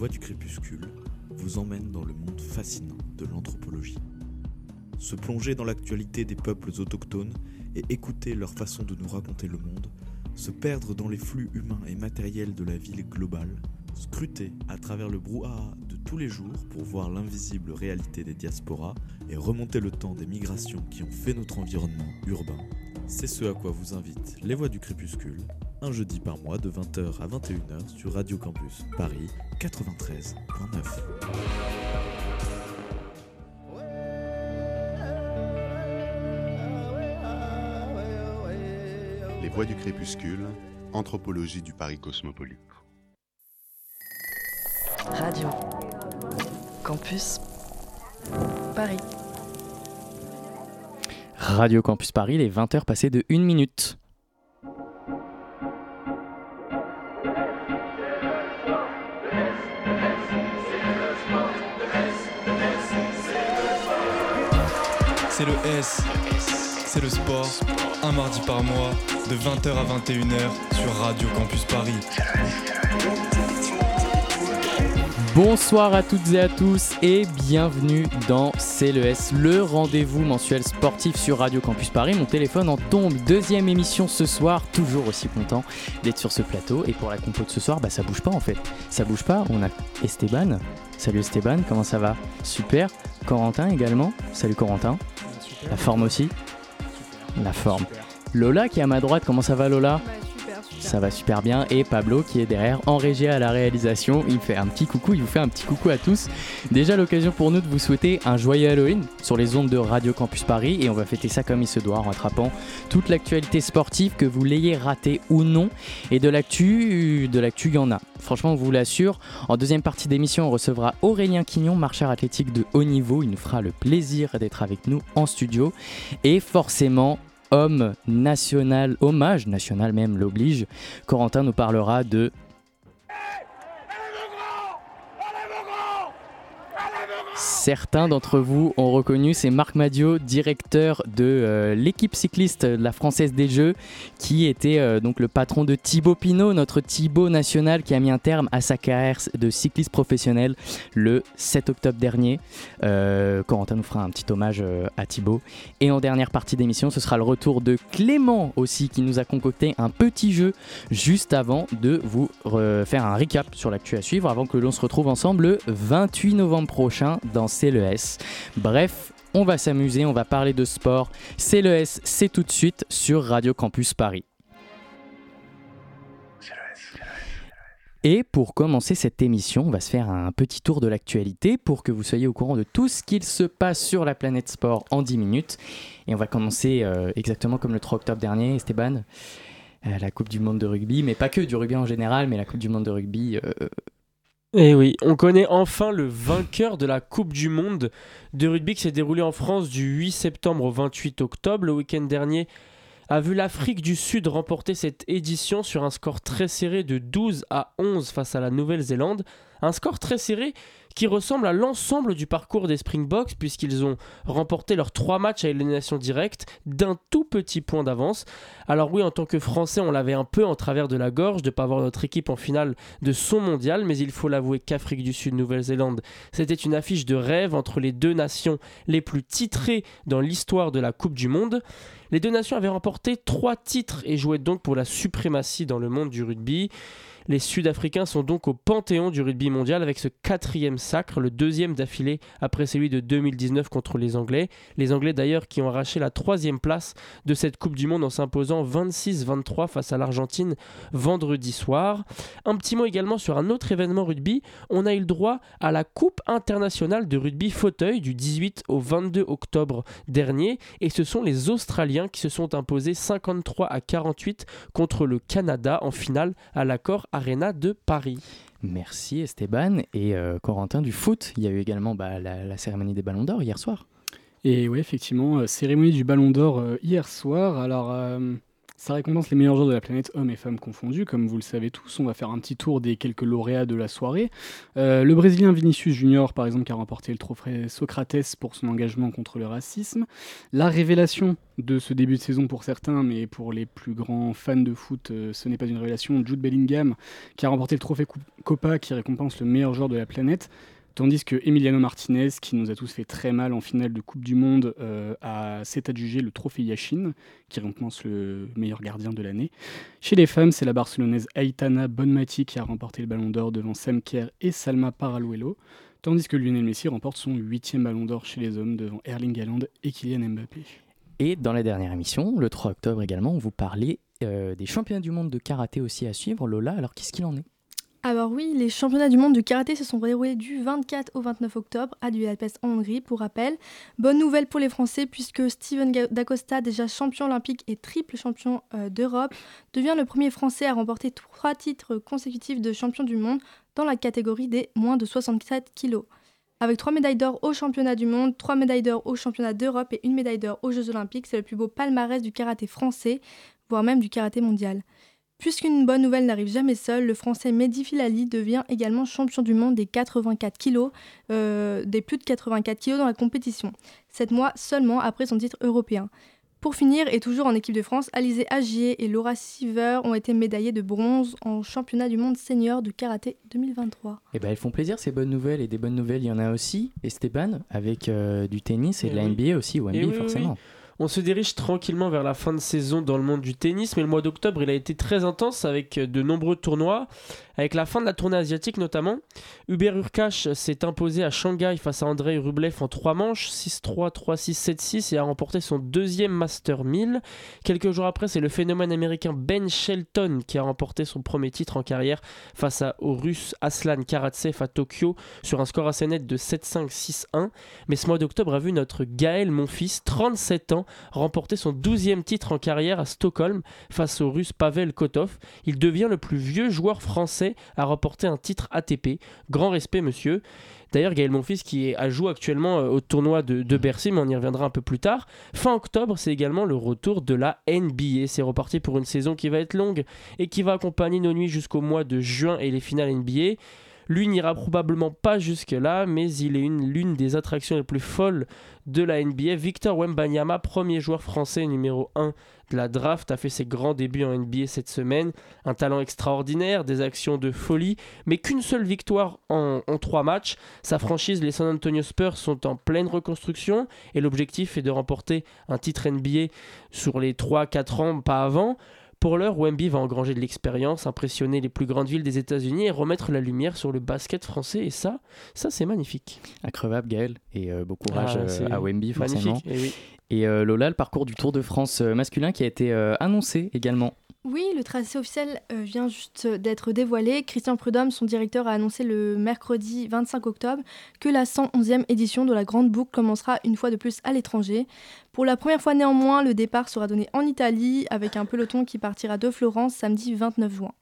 Voix du crépuscule vous emmène dans le monde fascinant de l'anthropologie. Se plonger dans l'actualité des peuples autochtones et écouter leur façon de nous raconter le monde, se perdre dans les flux humains et matériels de la ville globale, scruter à travers le brouhaha de tous les jours pour voir l'invisible réalité des diasporas et remonter le temps des migrations qui ont fait notre environnement urbain. C'est ce à quoi vous invitent les Voix du Crépuscule, un jeudi par mois de 20h à 21h sur Radio Campus Paris 93.9. Les Voix du Crépuscule, Anthropologie du Paris cosmopolite. Radio Campus Paris. Radio Campus Paris, les 20h passées de 1 minute. C'est le sport, un mardi par mois, de 20h à 21h sur Radio Campus Paris. Bonsoir à toutes et à tous et bienvenue dans CLES, le rendez-vous mensuel sportif sur Radio Campus Paris. Mon téléphone en tombe, deuxième émission ce soir, toujours aussi content d'être sur ce plateau. Et pour la compo de ce soir, bah ça bouge pas en fait. Ça bouge pas, on a Esteban. Salut Esteban, comment ça va? Super. Corentin également. Salut Corentin. La forme aussi La forme. Lola qui est à ma droite, comment ça va Lola? Ça va super bien. Et Pablo qui est derrière en régie à la réalisation. Il fait un petit coucou, il vous fait un petit coucou à tous. Déjà l'occasion pour nous de vous souhaiter un joyeux Halloween sur les ondes de Radio Campus Paris. Et on va fêter ça comme il se doit en rattrapant toute l'actualité sportive que vous l'ayez raté ou non. Et de l'actu, de l'actu, il y en a. Franchement, on vous l'assure. En deuxième partie d'émission, on recevra Aurélien Quignon, marcheur athlétique de haut niveau. Il nous fera le plaisir d'être avec nous en studio. Et forcément, homme national, hommage national même l'oblige, Corentin nous parlera de Certains d'entre vous ont reconnu, c'est Marc Madio, directeur de euh, l'équipe cycliste de la Française des Jeux, qui était euh, donc le patron de Thibaut Pinot, notre Thibaut national qui a mis un terme à sa carrière de cycliste professionnel le 7 octobre dernier. Euh, Corentin nous fera un petit hommage à Thibaut. Et en dernière partie d'émission, ce sera le retour de Clément aussi, qui nous a concocté un petit jeu juste avant de vous faire un recap sur l'actu à suivre, avant que l'on se retrouve ensemble le 28 novembre prochain dans CLES. Bref, on va s'amuser, on va parler de sport. CLES, c'est tout de suite sur Radio Campus Paris. Et pour commencer cette émission, on va se faire un petit tour de l'actualité pour que vous soyez au courant de tout ce qu'il se passe sur la planète sport en 10 minutes. Et on va commencer euh, exactement comme le 3 octobre dernier, Esteban, euh, la Coupe du Monde de rugby, mais pas que du rugby en général, mais la Coupe du Monde de rugby euh, et eh oui, on connaît enfin le vainqueur de la Coupe du Monde de rugby qui s'est déroulée en France du 8 septembre au 28 octobre. Le week-end dernier a vu l'Afrique du Sud remporter cette édition sur un score très serré de 12 à 11 face à la Nouvelle-Zélande. Un score très serré qui ressemble à l'ensemble du parcours des Springboks puisqu'ils ont remporté leurs trois matchs à élimination directe d'un tout petit point d'avance. Alors oui, en tant que Français, on l'avait un peu en travers de la gorge de ne pas avoir notre équipe en finale de son mondial, mais il faut l'avouer qu'Afrique du Sud, Nouvelle-Zélande, c'était une affiche de rêve entre les deux nations les plus titrées dans l'histoire de la Coupe du Monde. Les deux nations avaient remporté trois titres et jouaient donc pour la suprématie dans le monde du rugby. Les Sud-Africains sont donc au panthéon du rugby mondial avec ce quatrième sacre, le deuxième d'affilée après celui de 2019 contre les Anglais. Les Anglais d'ailleurs qui ont arraché la troisième place de cette Coupe du Monde en s'imposant 26-23 face à l'Argentine vendredi soir. Un petit mot également sur un autre événement rugby. On a eu le droit à la Coupe internationale de rugby fauteuil du 18 au 22 octobre dernier et ce sont les Australiens qui se sont imposés 53 à 48 contre le Canada en finale à l'accord Arena de Paris. Merci Esteban et euh, Corentin du foot. Il y a eu également bah, la, cérémonie des Ballons d'Or hier soir. Et oui, effectivement, euh, cérémonie du Ballon d'Or euh, hier soir. Alors, Ça récompense les meilleurs joueurs de la planète, hommes et femmes confondus. Comme vous le savez tous, on va faire un petit tour des quelques lauréats de la soirée. Euh, le Brésilien Vinicius Junior, par exemple, qui a remporté le trophée Socrates pour son engagement contre le racisme. La révélation de ce début de saison pour certains, mais pour les plus grands fans de foot, euh, ce n'est pas une révélation. Jude Bellingham, qui a remporté le trophée Copa, qui récompense le meilleur joueur de la planète. Tandis que Emiliano Martinez, qui nous a tous fait très mal en finale de Coupe du Monde, euh, s'est adjugé le trophée Yashin, qui récompense le meilleur gardien de l'année. Chez les femmes, c'est la Barcelonaise Aitana Bonmati qui a remporté le Ballon d'Or devant Sam Kerr et Salma Paraluelo, tandis que Lionel Messi remporte son huitième Ballon d'Or chez les hommes devant Erling Haaland et Kylian Mbappé. Et dans la dernière émission, le 3 octobre également, on vous parlait euh, des championnats du monde de karaté aussi à suivre. Lola, alors qu'est-ce qu'il en est? Alors oui, les championnats du monde de karaté se sont déroulés du 24 au 29 octobre à Budapest en Hongrie, pour rappel. Bonne nouvelle pour les Français puisque Steven Dacosta, déjà champion olympique et triple champion euh, d'Europe, devient le premier Français à remporter trois titres consécutifs de champion du monde dans la catégorie des moins de 67 kilos. Avec trois médailles d'or au championnat du monde, trois médailles d'or au championnat d'Europe et une médaille d'or aux Jeux olympiques, c'est le plus beau palmarès du karaté français, voire même du karaté mondial. Puisqu'une bonne nouvelle n'arrive jamais seule, le français Mehdi Filali devient également champion du monde des 84 kg, euh, des plus de 84 kg dans la compétition, sept mois seulement après son titre européen. Pour finir, et toujours en équipe de France, Alizé Agier et Laura Siever ont été médaillées de bronze en championnat du monde senior de karaté 2023. Eh ben, elles font plaisir ces bonnes nouvelles, et des bonnes nouvelles, il y en a aussi. Esteban, avec euh, du tennis et, de la NBA aussi, ou NBA forcément. On se dirige tranquillement vers la fin de saison dans le monde du tennis, mais le mois d'octobre, il a été très intense avec de nombreux tournois, avec la fin de la tournée asiatique notamment. Hubert Urkash s'est imposé à Shanghai face à Andrei Rublev en 3 manches, 6-3, 3-6, 7-6 et a remporté son deuxième Master 1000. Quelques jours après, c'est le phénomène américain Ben Shelton qui a remporté son premier titre en carrière face au russe Aslan Karatsev à Tokyo sur un score assez net de 7-5, 6-1. Mais ce mois d'octobre a vu notre Gaël Monfils, 37 ans, remporté son 12e titre en carrière à Stockholm face au russe Pavel Kotov. Il devient le plus vieux joueur français à remporter un titre ATP. Grand respect, monsieur. D'ailleurs, Gaël Monfils qui jouer actuellement euh, au tournoi de, Bercy, mais on y reviendra un peu plus tard. Fin octobre, c'est également le retour de la NBA. C'est reparti pour une saison qui va être longue et qui va accompagner nos nuits jusqu'au mois de juin et les finales NBA. Lui n'ira probablement pas jusque-là, mais il est l'une des attractions les plus folles de la NBA. Victor Wembanyama, premier joueur français numéro 1 de la draft, a fait ses grands débuts en NBA cette semaine. Un talent extraordinaire, des actions de folie, mais qu'une seule victoire en, en trois matchs. Sa franchise, les San Antonio Spurs, sont en pleine reconstruction et l'objectif est de remporter un titre NBA sur les 3-4 ans, pas avant. Pour l'heure, Wemby va engranger de l'expérience, impressionner les plus grandes villes des États-Unis et remettre la lumière sur le basket français. Et ça, ça c'est magnifique. Incroyable, Gaël. Et euh, bon courage ah, euh, à Wemby, forcément. Et, oui. et euh, Lola, le parcours du Tour de France masculin qui a été annoncé également. Oui, le tracé officiel vient juste d'être dévoilé. Christian Prudhomme, son directeur, a annoncé le mercredi 25 octobre que la 111e édition de la Grande Boucle commencera une fois de plus à l'étranger. Pour la première fois néanmoins, le départ sera donné en Italie avec un peloton qui partira de Florence samedi 29 juin.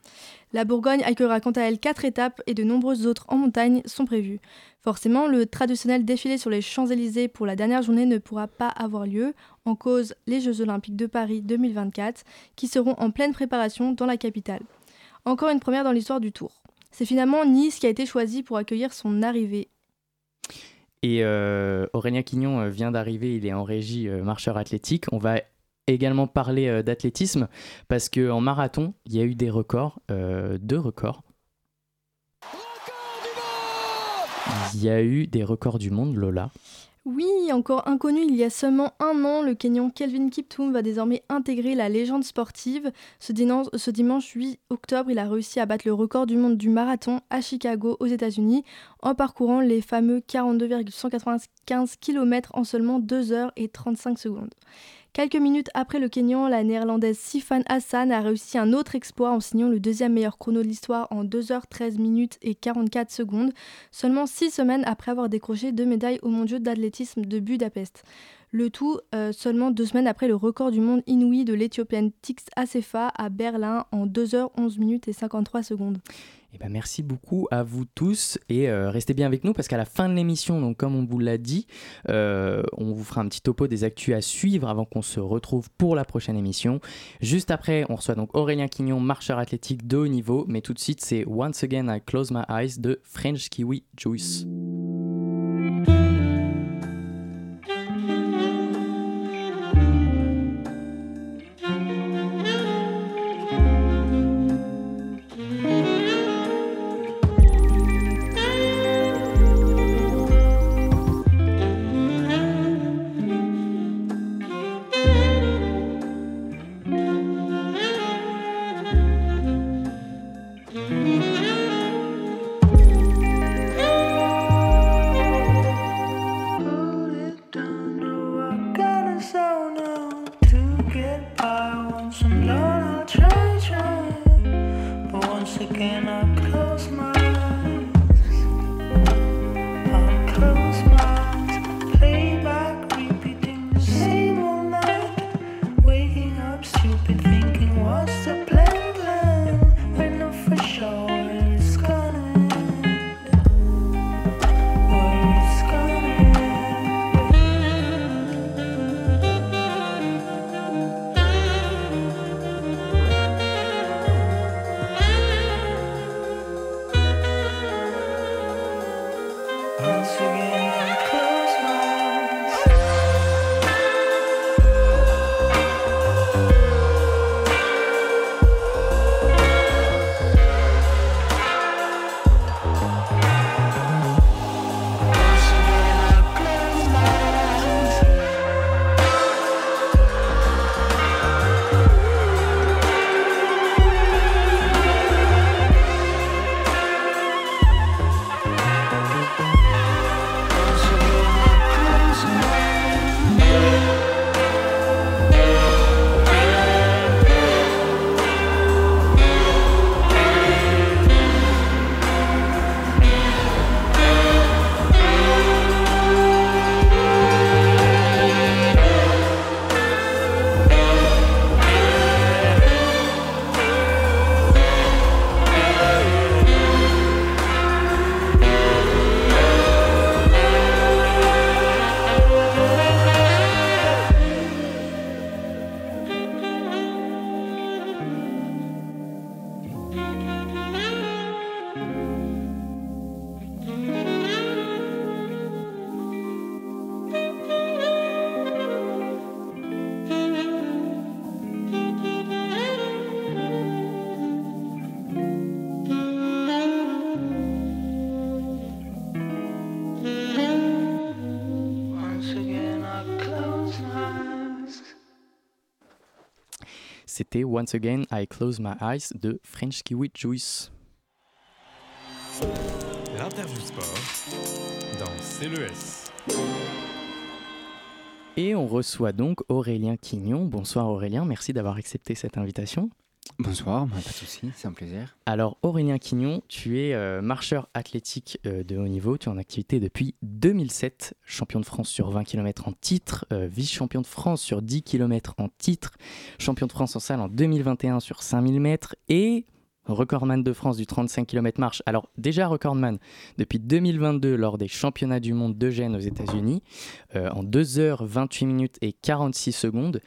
La Bourgogne accueillera quant à elle quatre étapes et de nombreuses autres en montagne sont prévues. Forcément, le traditionnel défilé sur les Champs-Élysées pour la dernière journée ne pourra pas avoir lieu, en cause les Jeux Olympiques de Paris 2024, qui seront en pleine préparation dans la capitale. Encore une première dans l'histoire du Tour. C'est finalement Nice qui a été choisi pour accueillir son arrivée et euh, Aurélien Quignon euh, vient d'arriver, il est en régie euh, marcheur athlétique. On va également parler d'athlétisme parce qu'en marathon, il y a eu des records, deux records. Il y a eu des records du monde, Lola. Oui, encore inconnu il y a seulement un an, le Kenyan Kelvin Kiptoum va désormais intégrer la légende sportive. Ce, dimanche 8 octobre, il a réussi à battre le record du monde du marathon à Chicago, aux États-Unis, en parcourant les fameux 42,195 km en seulement 2 heures et 35 secondes. Quelques minutes après le Kenyan, la néerlandaise Sifan Hassan a réussi un autre exploit en signant le deuxième meilleur chrono de l'histoire en 2h13 minutes et 44 secondes, seulement 6 semaines après avoir décroché deux médailles aux mondiaux d'athlétisme de Budapest. Le tout euh, seulement deux semaines après le record du monde inouï de l'Éthiopienne Tix Asefa à Berlin en 2h11 minutes et 53 secondes. Eh ben merci beaucoup à vous tous et euh, restez bien avec nous parce qu'à la fin de l'émission, donc comme on vous l'a dit, euh, on vous fera un petit topo des actus à suivre avant qu'on se retrouve pour la prochaine émission. Juste après, on reçoit donc Aurélien Quignon, marcheur athlétique de haut niveau, mais tout de suite c'est Once Again I Close My Eyes de French Kiwi Juice. C'était Once Again I Close My Eyes de French Kiwi Juice. L'interview sport dans CLES. Et on reçoit donc Aurélien Quignon. Bonsoir Aurélien, merci d'avoir accepté cette invitation. Bonsoir, pas de souci, c'est un plaisir. Alors Aurélien Quignon, tu es euh, marcheur athlétique euh, de haut niveau, tu es en activité depuis 2007, champion de France sur 20 km en titre, euh, vice-champion de France sur 10 km en titre, champion de France en salle en 2021 sur 5000 mètres et recordman de France du 35 km marche. Alors déjà recordman depuis 2022 lors des championnats du monde de Gênes aux États-Unis euh, en 2h28 minutes et 46 secondes.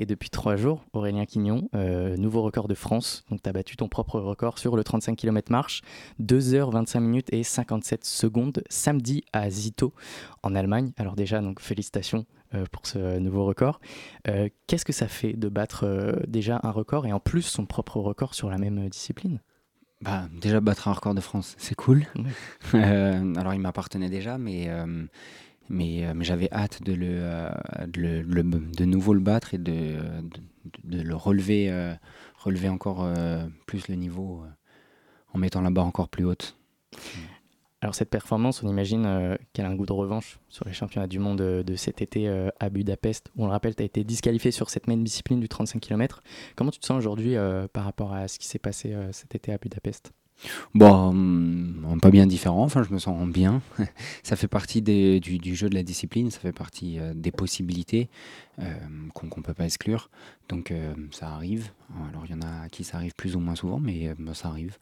Et depuis 3 jours, Aurélien Quignon, euh, nouveau record de France. Donc tu as battu ton propre record sur le 35 km marche, 2h25 minutes et 57 secondes samedi à Zito en Allemagne. Alors déjà, donc félicitations pour ce nouveau record. Euh, qu'est-ce que ça fait de battre euh, déjà un record et en plus son propre record sur la même discipline? Bah, déjà battre un record de France, c'est cool. alors il m'appartenait déjà, mais, mais, mais j'avais hâte de, le, de, le, de, nouveau le battre et de, de, le relever, relever encore plus le niveau en mettant la barre encore plus haute. Alors cette performance, on imagine euh, qu'elle a un goût de revanche sur les championnats du monde euh, de, cet été euh, à Budapest, on le rappelle, tu as été disqualifié sur cette même discipline du 35 km. Comment tu te sens aujourd'hui par rapport à ce qui s'est passé cet été à Budapest? Bon, hum, pas bien différent, enfin je me sens bien. ça fait partie du, jeu de la discipline, ça fait partie des possibilités qu'on ne peut pas exclure. Donc ça arrive. Alors il y en a qui ça arrive plus ou moins souvent, mais bah, ça arrive.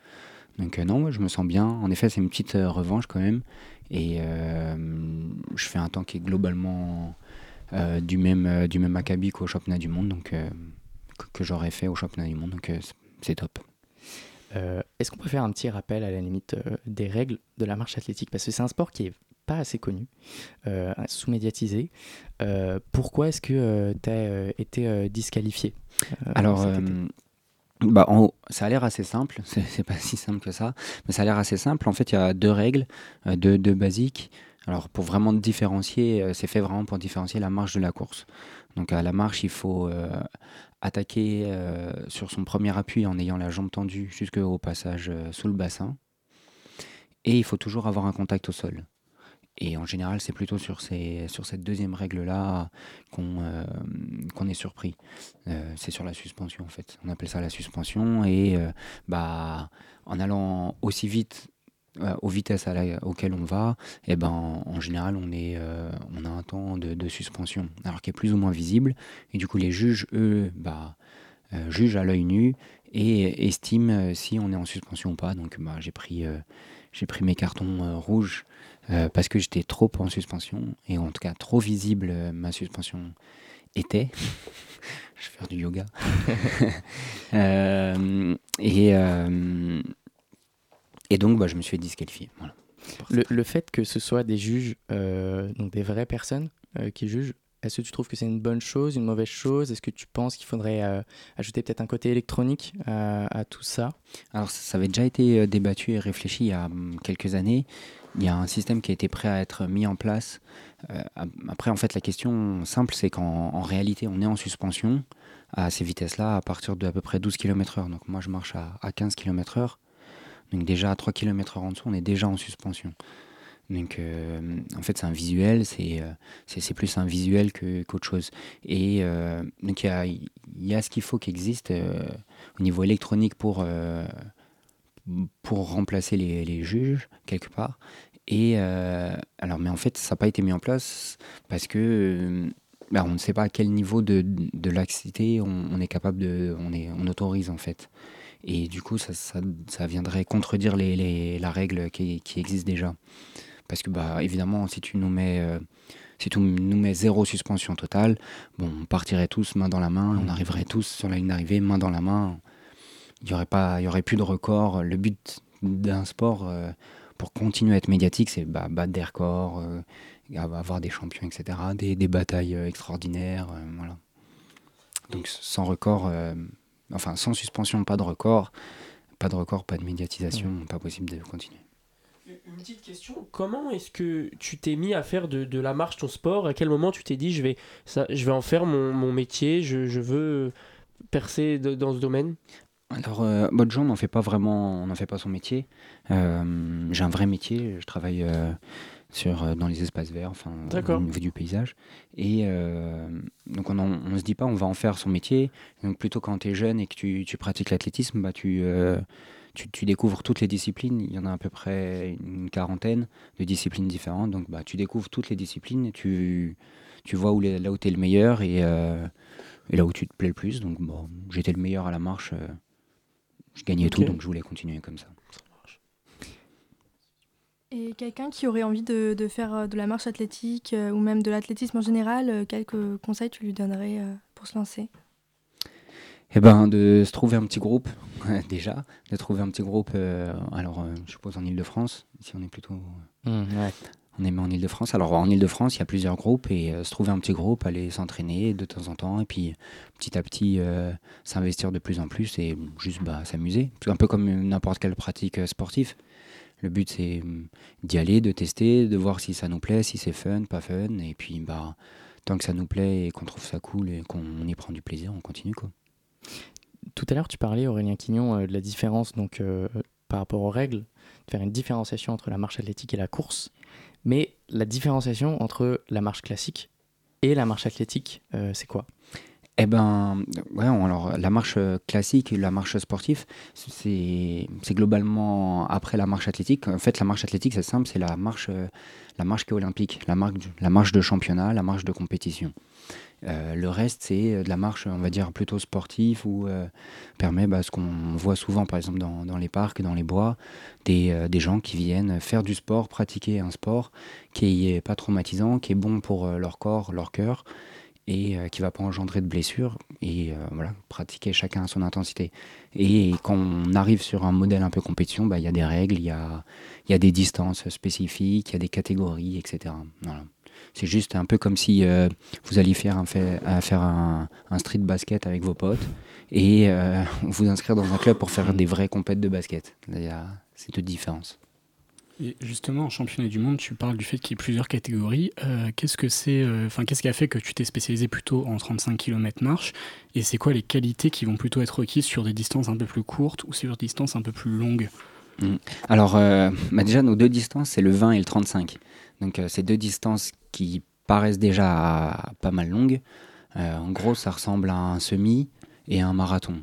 Donc non, je me sens bien. En effet, c'est une petite revanche quand même. Et je fais un temps qui est globalement du, même, du même acabit qu'au championnat du monde, donc que, que j'aurais fait au championnat du monde. Donc c'est top. Euh, est-ce qu'on peut faire un petit rappel à la limite euh, des règles de la marche athlétique? Parce que c'est un sport qui est pas assez connu, euh, sous-médiatisé. pourquoi est-ce que tu as été disqualifié Alors, bah, en ça a l'air assez simple, c'est pas si simple que ça, mais ça a l'air assez simple. En fait, il y a deux règles, deux, deux basiques. Alors, pour vraiment différencier, c'est fait vraiment pour différencier la marche de la course. Donc, à la marche, il faut attaquer euh, sur son premier appui en ayant la jambe tendue jusqu'au passage euh, sous le bassin. Et il faut toujours avoir un contact au sol. Et en général, c'est plutôt sur, ces, sur cette deuxième règle-là qu'on euh, est surpris. c'est sur la suspension, en fait. On appelle ça la suspension. Et bah, en allant aussi vite euh, aux vitesses auxquelles on va, et eh ben, en général, on, est, euh, on a un temps de, suspension, alors qui est plus ou moins visible. Et du coup, les juges, eux, bah, euh, jugent à l'œil nu et estiment si on est en suspension ou pas. Donc, bah, j'ai pris, j'ai pris mes cartons rouges parce que j'étais trop en suspension, et en tout cas, trop visible ma suspension était. Je vais faire du yoga. et et donc, bah, je me suis disqualifié. Voilà. Le, le, fait que ce soit des juges, euh, donc des vraies personnes euh, qui jugent, est-ce que tu trouves que c'est une bonne chose, une mauvaise chose? Est-ce que tu penses qu'il faudrait euh, ajouter peut-être un côté électronique à tout ça? Alors, ça avait déjà été débattu et réfléchi il y a hum, quelques années. Il y a un système qui a été prêt à être mis en place. après, en fait, la question simple, c'est qu'en réalité, on est en suspension à ces vitesses-là à partir de à peu près 12 km/h. Donc, moi, je marche à, à 15 km/h. Donc déjà à 3 km en dessous, on est déjà en suspension. Donc euh, en fait c'est un visuel, c'est euh, plus un visuel qu'autre chose. Et euh, donc il y a, y a, ce qu'il faut qui existe au niveau électronique pour, pour remplacer les, juges quelque part. Et alors mais en fait ça n'a pas été mis en place parce que bah, on ne sait pas à quel niveau de, laxité on, est capable de, on, est, on autorise en fait. Et du coup, ça, ça, viendrait contredire la règle qui, existe déjà. Parce que, bah, évidemment, si tu nous mets, euh, si tu nous mets zéro suspension totale, bon, on partirait tous main dans la main, on arriverait tous sur la ligne d'arrivée main dans la main. Il n'y aurait, aurait plus de record. Le but d'un sport, euh, pour continuer à être médiatique, c'est bah, battre des records, euh, avoir des champions, etc., des, des batailles extraordinaires. voilà. Donc, sans record Enfin, sans suspension, pas de record. Pas de record, pas de médiatisation, pas possible de continuer. Une petite question, comment est-ce que tu t'es mis à faire de, de, la marche ton sport? À quel moment tu t'es dit je vais, ça, je vais en faire mon, mon métier, je, je, veux percer dans ce domaine? Alors, euh, bonne on n'en fait pas vraiment, on n'en fait pas son métier. Euh, j'ai un vrai métier, je travaille euh, sur, euh, dans les espaces verts, enfin, au niveau du paysage. Et donc, on ne se dit pas, on va en faire son métier. Donc, plutôt quand tu es jeune et que tu, tu pratiques l'athlétisme, bah, tu, tu, tu, découvres toutes les disciplines. Il y en a à peu près une quarantaine de disciplines différentes. Donc, bah, tu découvres toutes les disciplines tu, tu vois où là où tu es le meilleur et, et, là où tu te plais le plus. Donc, bon, j'étais le meilleur à la marche. Je gagnais tout, donc je voulais continuer comme ça. Et quelqu'un qui aurait envie de, de, faire euh, de la marche athlétique euh, ou même de l'athlétisme en général, euh, quelques conseils tu lui donnerais pour se lancer? Eh ben, de se trouver un petit groupe, déjà, de trouver un petit groupe, alors je suppose en Ile-de-France, si on est plutôt... Mmh, on est en Ile-de-France. Alors en Ile-de-France, il y a plusieurs groupes et se trouver un petit groupe, aller s'entraîner de temps en temps et puis petit à petit s'investir de plus en plus et juste bah, s'amuser. Un peu comme n'importe quelle pratique sportive. Le but, c'est hum, d'y aller, de tester, de voir si ça nous plaît, si c'est fun, pas fun. Et puis, bah, tant que ça nous plaît et qu'on trouve ça cool et qu'on y prend du plaisir, on continue. Quoi. Tout à l'heure, tu parlais, Aurélien Quignon, euh, de la différence donc, euh, par rapport aux règles, de faire une différenciation entre la marche athlétique et la course. Mais la différenciation entre la marche classique et la marche athlétique, euh, c'est quoi? Eh ben, ouais, alors la marche classique, la marche sportive, c'est globalement après la marche athlétique. En fait, la marche athlétique, c'est simple, c'est la marche, la marche qui est olympique, la marche, la marche de championnat, la marche de compétition. Euh, le reste, c'est de la marche, on va dire, plutôt sportive ou euh, permet bah, ce qu'on voit souvent, par exemple, dans, dans, les parcs, dans les bois, des, euh, des, gens qui viennent faire du sport, pratiquer un sport qui est pas traumatisant, qui est bon pour leur corps, leur cœur et qui va pas engendrer de blessures et voilà pratiquer chacun à son intensité et quand on arrive sur un modèle un peu compétition bah, il y a des règles il y a, y a des distances spécifiques il y a des catégories etc. C'est juste un peu comme si euh, vous alliez faire, un, faire un, street basket avec vos potes et euh, vous inscrire dans un club pour faire des vraies compètes de basket. Il y a cette différence. Justement, en championnat du monde, tu parles du fait qu'il y ait plusieurs catégories. Euh, qu'est-ce que c'est, enfin, qu'est-ce qui a fait que tu t'es spécialisé plutôt en 35 km marche? Et c'est quoi les qualités qui vont plutôt être requises sur des distances un peu plus courtes ou sur des distances un peu plus longues? Mmh. Alors, bah déjà, nos deux distances, c'est le 20 et le 35. Donc, c'est deux distances qui paraissent déjà pas mal longues. Euh, en gros, ça ressemble à un semi et un marathon.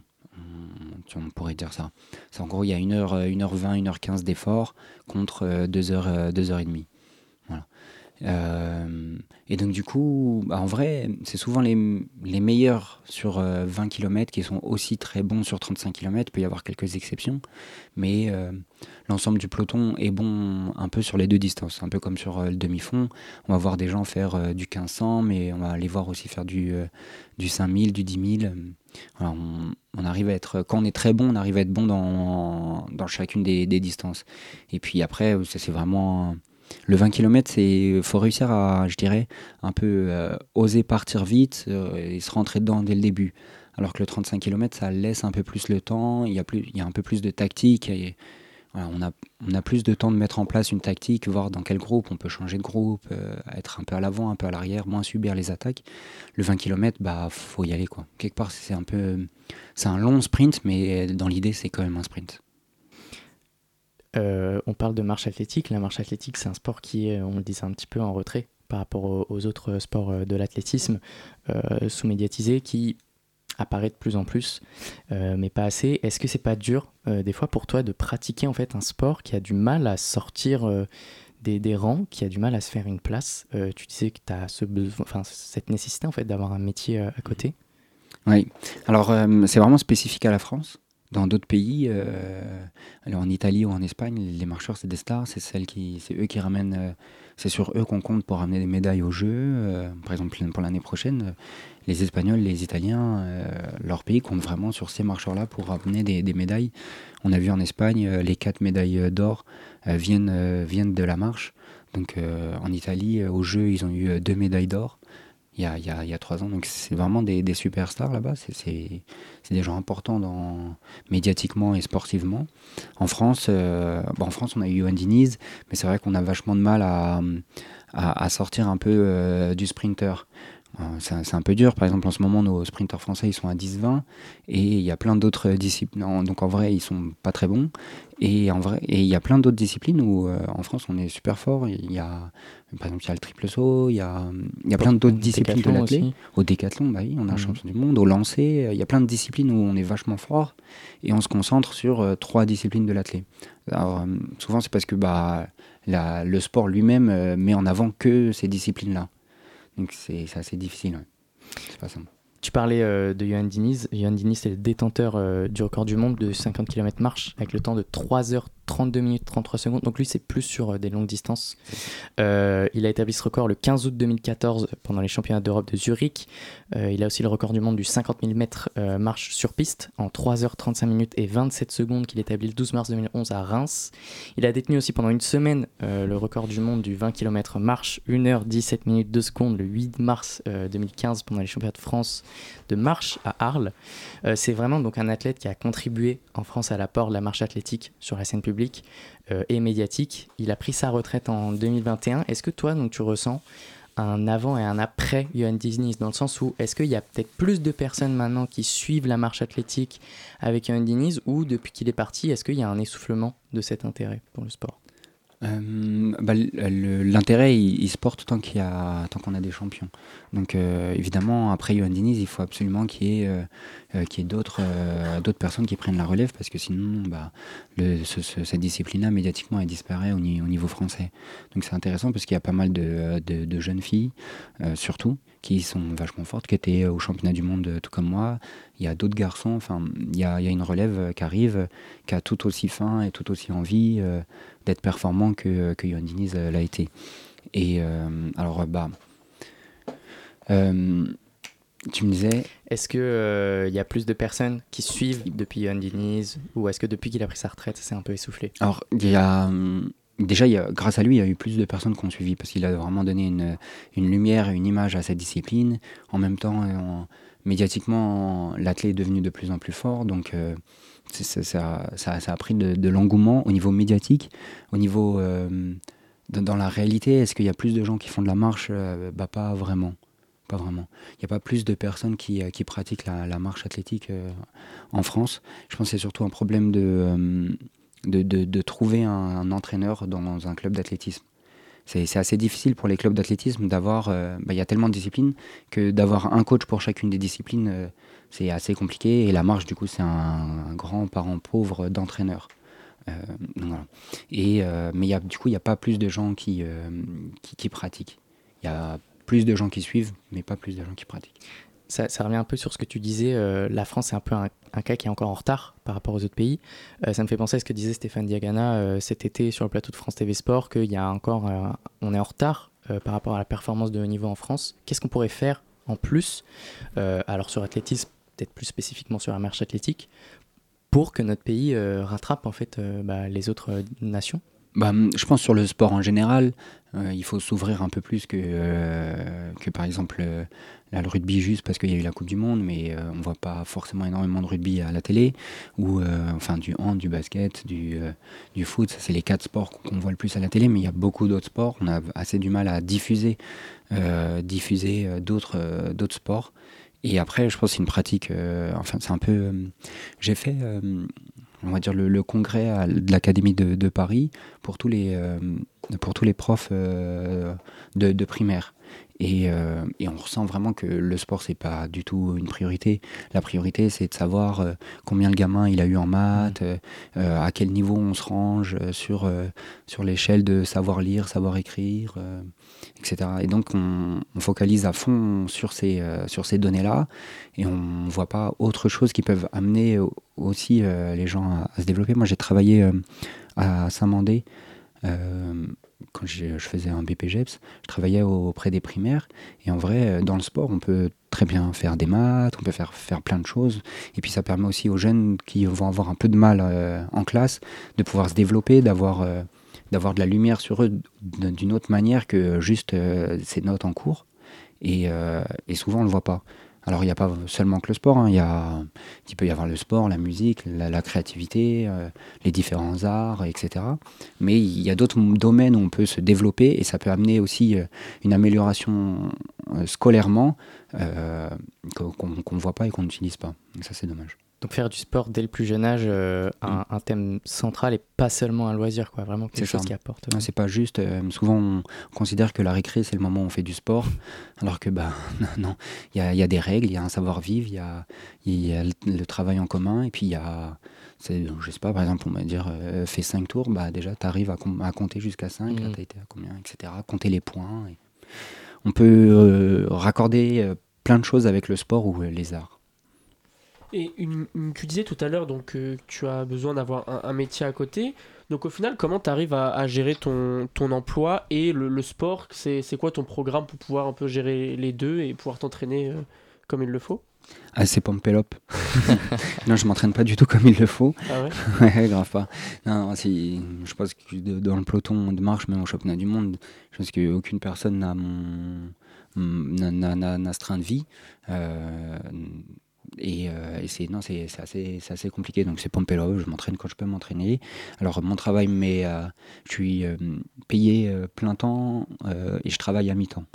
On pourrait dire ça. En gros, il y a 1h, 1h20, 1h15 d'effort contre 2h, 2h30. Voilà. Euh, et donc du coup, bah, en vrai, c'est souvent les, meilleurs sur 20 euh, km qui sont aussi très bons sur 35 km. Il peut y avoir quelques exceptions, mais euh, l'ensemble du peloton est bon un peu sur les deux distances. Un peu comme sur le demi-fond, on va voir des gens faire du 1500, mais on va les voir aussi faire du, du 5000, du 10 000. Voilà, on, arrive à être, quand on est très bon, on arrive à être bon dans, dans chacune des, distances. Et puis après, c'est vraiment le 20 km, c'est faut réussir à, je dirais, un peu euh, oser partir vite euh, et se rentrer dedans dès le début. Alors que le 35 km, ça laisse un peu plus le temps, il y a, plus, il y a un peu plus de tactique. On, a, plus de temps de mettre en place une tactique, voir dans quel groupe on peut changer de groupe, euh, être un peu à l'avant, un peu à l'arrière, moins subir les attaques. Le 20 km, bah faut y aller. Quelque part, c'est un peu, c'est un long sprint, mais dans l'idée, c'est quand même un sprint. Euh, on parle de marche athlétique. La marche athlétique, c'est un sport qui est, on le disait un petit peu en retrait par rapport aux, autres sports euh, de l'athlétisme sous-médiatisés qui apparaît de plus en plus, mais pas assez. Est-ce que c'est pas dur des fois pour toi de pratiquer en fait un sport qui a du mal à sortir des, rangs, qui a du mal à se faire une place Tu disais que tu as ce enfin, cette nécessité en fait d'avoir un métier à côté? Oui, alors c'est vraiment spécifique à la France. Dans d'autres pays, euh, en Italie ou en Espagne, les marcheurs c'est des stars, c'est celles qui, c'est eux qui ramènent, euh, c'est sur eux qu'on compte pour ramener des médailles au jeu. Euh, par exemple, pour l'année prochaine, les Espagnols, les Italiens, leur pays compte vraiment sur ces marcheurs-là pour ramener des, médailles. On a vu en Espagne, les quatre médailles d'or viennent, viennent de la marche. Donc en Italie, au jeu, ils ont eu deux médailles d'or il y a, trois ans. Donc c'est vraiment des, superstars là-bas. C'est des gens importants médiatiquement et sportivement. En France, euh, en France on a eu Johan Diniz, mais c'est vrai qu'on a vachement de mal à sortir un peu euh, du sprinter. Euh, c'est un peu dur. Par exemple, en ce moment, nos sprinteurs français, ils sont à 10-20 et il y a plein d'autres disciplines. Donc en vrai, ils sont pas très bons. Et en vrai, et il y a plein d'autres disciplines où euh, en France, on est super fort. Il y a, par exemple, il y a le triple saut, il y a, il y a plein d'autres disciplines de l'athlète. Au décathlon, bah oui, on a un mmh. champion du monde. Au lancer, il y a plein de disciplines où on est vachement fort et on se concentre sur euh, trois disciplines de l'athlète. Alors souvent, c'est parce que bah, la, le sport lui-même met en avant que ces disciplines-là. Donc c'est assez difficile. C'est pas simple. Tu parlais euh, de Johan Diniz. Johan Diniz est le détenteur euh, du record du monde de 50 km marche avec le temps de 3 heures 32 minutes 33 secondes. Donc lui, c'est plus sur euh, des longues distances. Euh, il a établi ce record le 15 août 2014 pendant les championnats d'Europe de Zurich. Euh, il a aussi le record du monde du 50 000 mètres marche sur piste en 3h35 minutes et 27 secondes qu'il établit le 12 mars 2011 à Reims. Il a détenu aussi pendant une semaine le record du monde du 20 km marche 1h17 minutes 2 secondes le 8 mars 2015 pendant les championnats de France de marche à Arles. c'est vraiment donc un athlète qui a contribué en France à l'apport de la marche athlétique sur la scène publique euh, et médiatique. Il a pris sa retraite en 2021. Est-ce que toi, tu ressens un avant et un après Johan Diniz dans le sens où est-ce qu'il y a peut-être plus de personnes maintenant qui suivent la marche athlétique avec Johan Diniz ou depuis qu'il est parti, est-ce qu'il y a un essoufflement de cet intérêt pour le sport? Euh, bah, L'intérêt, il, se porte tant qu'il a, tant qu'on a des champions. Donc euh, évidemment, après Yohan Diniz, il faut absolument qu'il y ait, euh, ait d'autres d'autres personnes qui prennent la relève parce que sinon, bah, le, cette discipline-là, médiatiquement, elle disparaît au, au niveau français. Donc c'est intéressant parce qu'il y a pas mal de, de, de jeunes filles, surtout, qui sont vachement fortes, qui étaient au championnat du monde tout comme moi. Il y a d'autres garçons, enfin, il y a, il y a, une relève qui arrive, qui a tout aussi faim et tout aussi envie d'être performant que, que Yohan Diniz l'a été. Et alors, bah, euh, tu me disais. Est-ce qu'il euh, y a plus de personnes qui suivent depuis Yohan Diniz ou est-ce que depuis qu'il a pris sa retraite, ça s'est un peu essoufflé? Alors, il y a. Déjà, grâce à lui, il y a eu plus de personnes qui ont suivi parce qu'il a vraiment donné une, lumière et une image à cette discipline. En même temps, euh, médiatiquement, l'athlète est devenu de plus en plus fort. Donc, ça, ça, a pris de, l'engouement au niveau médiatique, au niveau. dans, la réalité, est-ce qu'il y a plus de gens qui font de la marche? Bah, Pas vraiment pas vraiment. Il n'y a pas plus de personnes qui, euh, pratiquent la, marche athlétique euh, en France. Je pense que c'est surtout un problème de, euh, de, de, trouver un, entraîneur dans un club d'athlétisme. C'est assez difficile pour les clubs d'athlétisme d'avoir. Bah, il y a tellement de disciplines que d'avoir un coach pour chacune des disciplines, c'est assez compliqué. Et la marche, du coup, c'est un, grand parent pauvre d'entraîneurs. Et, mais y a, du coup, il n'y a pas plus de gens qui, qui pratiquent. Il y a plus de gens qui suivent, mais pas plus de gens qui pratiquent. Ça, revient un peu sur ce que tu disais, euh, la France est un peu un, cas qui est encore en retard par rapport aux autres pays. Euh, ça me fait penser à ce que disait Stéphane Diagana euh, cet été sur le plateau de France TV Sport, qu'il y a encore, on est en retard par rapport à la performance de haut niveau en France. Qu'est-ce qu'on pourrait faire en plus, alors sur l'athlétisme, peut-être plus spécifiquement sur la marche athlétique, pour que notre pays rattrape en fait bah, les autres nations? Bah, je pense sur le sport en général, euh, il faut s'ouvrir un peu plus que, euh, que par exemple euh, le rugby juste parce qu'il y a eu la Coupe du Monde, mais on voit pas forcément énormément de rugby à la télé, ou enfin du hand, du basket, du, du foot, ça c'est les quatre sports qu'on voit le plus à la télé, mais il y a beaucoup d'autres sports, on a assez du mal à diffuser, diffuser d'autres d'autres sports. Et après, je pense que c'est une pratique, enfin c'est un peu... J'ai fait on va dire le, congrès de l'Académie de, Paris pour tous les, euh, pour tous les profs euh, de, primaire. Euh, et, on ressent vraiment que le sport, c'est pas du tout une priorité. La priorité, c'est de savoir combien le gamin il a eu en maths, à quel niveau on se range sur, sur l'échelle de savoir lire, savoir écrire, etc. Et donc, on, focalise à fond sur ces, sur ces données-là et on ne voit pas autre chose qui peuvent amener aussi euh, les gens à, se développer. Moi, j'ai travaillé euh, à Saint-Mandé euh, quand je faisais un BPGEPS, je travaillais auprès des primaires. Et en vrai, dans le sport, on peut très bien faire des maths, on peut faire, faire plein de choses. Et puis ça permet aussi aux jeunes qui vont avoir un peu de mal en classe de pouvoir se développer, d'avoir d'avoir de la lumière sur eux d'une autre manière que juste ces notes en cours. Et, et souvent, on ne le voit pas. Alors il n'y a pas seulement que le sport, hein. il, y a, il peut y avoir le sport, la musique, la, créativité, euh, les différents arts, etc. Mais il y a d'autres domaines où on peut se développer et ça peut amener aussi euh, une amélioration euh, scolairement qu'on ne voit pas et qu'on n'utilise pas. ça c'est dommage. Donc faire du sport dès le plus jeune âge, euh, mm. un, thème central et pas seulement un loisir, quoi, vraiment quelque chose qui apporte. C'est pas juste, euh, souvent on considère que la récré c'est le moment où on fait du sport, alors que bah non, il y a, des règles, il y a un savoir-vivre, il y a, y a, le travail en commun et puis il y a, je sais pas, par exemple on va dire euh, fais 5 tours, bah déjà tu arrives à, compter jusqu'à 5, mm. tu été à combien, etc. Compter les points. On peut raccorder plein de choses avec le sport ou les arts. Et une, tu disais tout à l'heure donc que tu as besoin d'avoir un, métier à côté. Donc au final, comment tu arrives à, gérer ton, ton emploi et le, sport? C'est quoi ton programme pour pouvoir un peu gérer les deux et pouvoir t'entraîner euh, comme il le faut? Ah, c'est Pompelop. non, je m'entraîne pas du tout comme il le faut. Ah ouais? Ouais, grave pas. Non, si, je pense que dans le peloton de marche, même au championnat du monde, je pense qu'aucune personne n'a mon n'a ce train de vie. Euh, et, euh, c'est non c'est assez, assez, compliqué. Donc c'est Pompelo je m'entraîne quand je peux m'entraîner. Alors mon travail mais euh, je suis euh, payé plein temps et je travaille à mi-temps.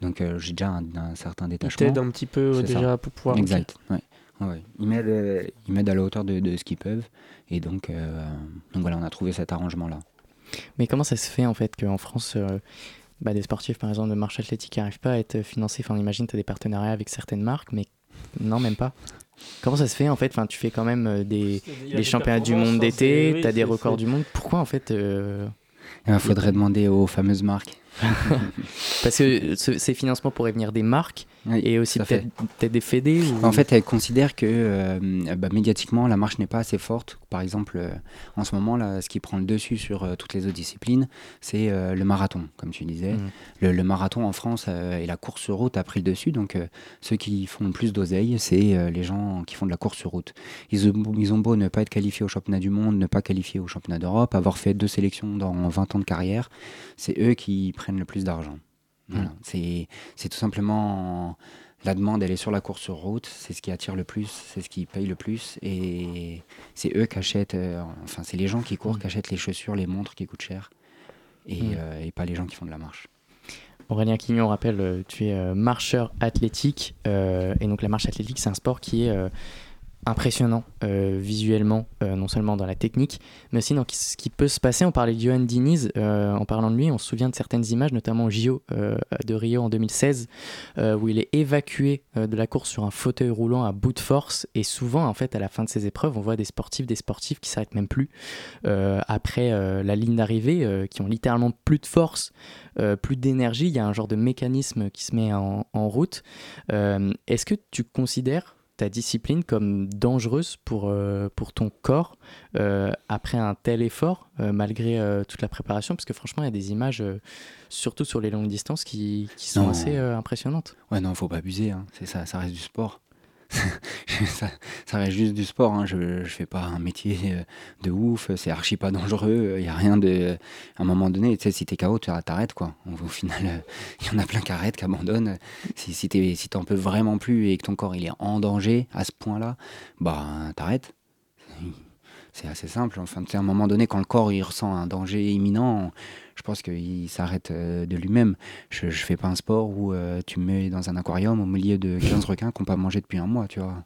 Donc j'ai déjà un, certain détachement. il t'aide un petit peu déjà pour pouvoir exact ouais. Ouais, ils m'aident à la hauteur de, de ce qu'ils peuvent. Et donc, donc voilà on a trouvé cet arrangement là Mais comment ça se fait en fait qu'en France, euh, bah, des sportifs par exemple de marche athlétique n'arrivent pas à être financés? Enfin, on imagine tu as des partenariats avec certaines marques, mais non, même pas. Comment ça se fait en fait? Enfin, Tu fais quand même euh, des, des championnats du monde d'été, tu as des records du monde. Pourquoi en fait euh, Il faudrait demander aux fameuses marques. Parce que ce- ces financements pourraient venir des marques Oui, et aussi peut-être des fédés ou... En fait, elle considère que euh, bah, médiatiquement, la marche n'est pas assez forte. Par exemple, euh, en ce moment, là, ce qui prend le dessus sur euh, toutes les autres disciplines, c'est le marathon, comme tu disais. Mhm. Le, le marathon en France et la course sur route a pris le dessus. Donc, ceux qui font le plus d'oseille, c'est les gens qui font de la course sur route. Ils ont, ils ont beau ne pas être qualifiés au championnat du monde, ne pas qualifier au championnat d'Europe, avoir fait deux sélections dans 20 ans de carrière, c'est eux qui prennent le plus d'argent. Voilà. C'est c'est tout simplement la demande, elle est sur la course sur route, c'est ce qui attire le plus, c'est ce qui paye le plus, et c'est eux qui achètent, euh, enfin c'est les gens qui courent qui achètent les chaussures, les montres qui coûtent cher, et, Mm. euh, et pas les gens qui font de la marche. Aurélien Quignon, on rappelle, euh, tu es marcheur athlétique. euh, et donc la marche athlétique, c'est un sport qui est impressionnant euh, visuellement, euh, non seulement dans la technique, mais aussi dans ce qui peut se passer. On parlait de Johan Diniz, euh, en parlant de lui, on se souvient de certaines images, notamment au JO de Rio en 2016, euh, où il est évacué de la course sur un fauteuil roulant à bout de force. Et souvent, en fait, à la fin de ces épreuves, on voit des sportifs, des sportifs qui s'arrêtent même plus après la ligne d'arrivée, qui ont littéralement plus de force, plus d'énergie. Il y a un genre de mécanisme qui se met en, route. Est-ce que tu considères ta discipline comme dangereuse pour, euh, pour ton corps euh, après un tel effort, euh, malgré toute la préparation? Parce que franchement, il y a des images, surtout sur les longues distances, qui, qui sont Non. assez impressionnantes. Ouais, non, faut pas abuser, hein. c'est ça, ça reste du sport. ça, reste juste du sport, hein. je, je fais pas un métier euh, de ouf, c'est archi pas dangereux, il y a rien de... À un moment donné, tu sais, si t'es KO, t'arrêtes quoi. Au, final, il y en a plein qui arrêtent, qui abandonnent. Si t'en peux vraiment plus et que ton corps il est en danger à ce point-là, bah t'arrêtes. C'est assez simple. Enfin, tu à un moment donné, quand le corps il ressent un danger imminent, je pense qu'il s'arrête euh, de lui-même. Je, je fais pas un sport où euh, tu me mets dans un aquarium au milieu de 15 requins qui n'ont pas mangé depuis un mois, tu vois.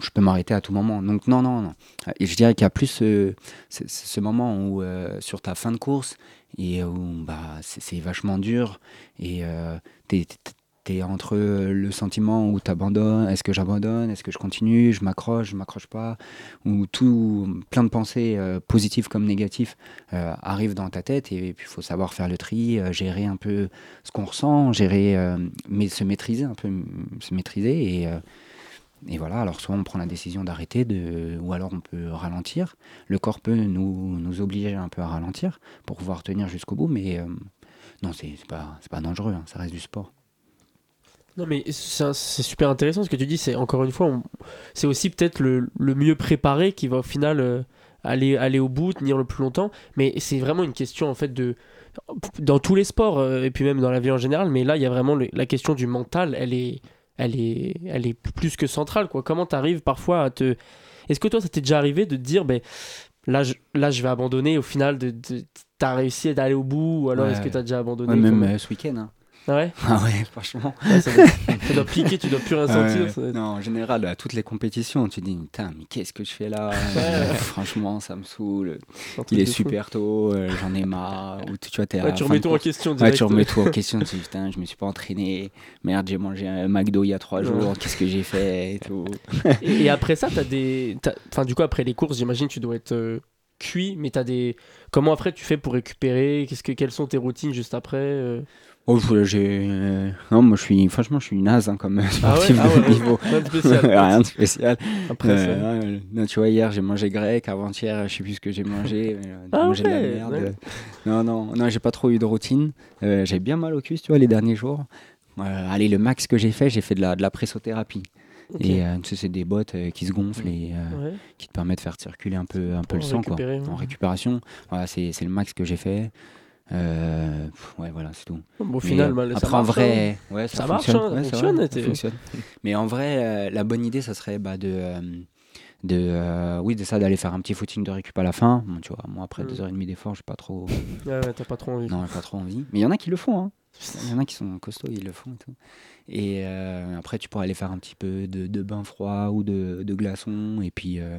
Je peux m'arrêter à tout moment. Donc non, non, non. Et je dirais qu'il y a plus ce, ce- moment où euh, sur ta fin de course et où bah, c'est vachement dur et euh, t'es es entre le sentiment où tu abandonnes, est-ce que j'abandonne, est-ce que je continue, je m'accroche, je m'accroche pas, où tout, plein de pensées euh, positives comme négatives euh, arrivent dans ta tête et, puis il faut savoir faire le tri, euh, gérer un peu ce qu'on ressent, gérer, euh, mais se maîtriser un peu, se maîtriser et, euh, et voilà. Alors soit on prend la décision d'arrêter, de, ou alors on peut ralentir. Le corps peut nous, nous obliger un peu à ralentir pour pouvoir tenir jusqu'au bout, mais euh, non, c'est pas, pas dangereux, hein, ça reste du sport. Non mais c'est super intéressant ce que tu dis, c'est encore une fois, c'est aussi peut-être le, le mieux préparé qui va au final euh, aller, aller au bout, tenir le plus longtemps, mais c'est vraiment une question en fait de... Dans tous les sports, euh, et puis même dans la vie en général, mais là il y a vraiment le- la question du mental, elle est, elle est, elle est plus que centrale. Quoi. Comment tu arrives parfois à te... Est-ce que toi ça t'est déjà arrivé de te dire, ben, là, je, là je vais abandonner, au final de, de- t'as réussi d'aller au bout, ou alors Ouais, est-ce que t'as déjà abandonné Ouais, même euh, ce week-end. hein. Ah ouais Ah ouais, franchement. Ouais, ça, doit, ça doit piquer, tu dois plus rien sentir. ouais, ça Non, en général, à toutes les compétitions, tu te dis, putain, mais qu'est-ce que je fais là Ouais. Franchement, ça me saoule. Il est fou. super tôt, euh, j'en ai marre. Ou tu, tu vois, Ouais, tu remets tout en question Ouais, direct. tu remets tout en question. Tu te dis, putain, je me suis pas entraîné. Merde, j'ai mangé un McDo il y a trois Ouais. jours. Qu'est-ce que j'ai fait et tout. Et, et après ça, t'as des. Enfin, du coup, après les courses, j'imagine tu dois être euh, cuit, mais t'as des. Comment après tu fais pour récupérer? Qu'est-ce que quelles sont tes routines juste après euh? Oh, j'ai. euh, Non, moi, je suis. Franchement, je suis naze hein, comme Ah ouais, sportif ah ouais, de haut niveau. rien de spécial. Rien de spécial. Après ça. Euh, non, tu vois, hier j'ai mangé grec, avant-hier je sais plus ce que j'ai mangé. euh, j'ai Ah mangé de la merde. Non, non, non, j'ai pas trop eu de routine. Euh, j'ai bien mal au cul, tu vois, les derniers jours. Euh, allez, le max que j'ai fait, j'ai fait de la, de la pressothérapie. Et tu sais, c'est des bottes qui se gonflent et qui te permettent de faire circuler un peu, un peu le sang quoi, en récupération. Voilà, c'est c'est le max que j'ai fait. Euh, ouais, voilà, c'est tout. Bon, au Mais, final, euh, mal, ça après, en marche, vrai, ouais, ça, Ça marche, fonctionne. hein, ça Ouais, fonctionne, vrai, t'es- ça fonctionne. Mais en vrai, euh, la bonne idée, ça serait bah, de, euh, de, euh, oui, de ça, d'aller faire un petit footing de récup à la fin. Bon, tu vois, moi, après Mm. deux heures et demie d'effort, j'ai pas trop, Ouais, ouais, t'as pas trop envie. non, j'ai pas trop envie. Mais il y en a qui le font. Hein. Il y en a qui sont costauds, ils le font et tout. Et euh, après, tu pourrais aller faire un petit peu de, de bain froid ou de, de glaçons. Et puis, euh,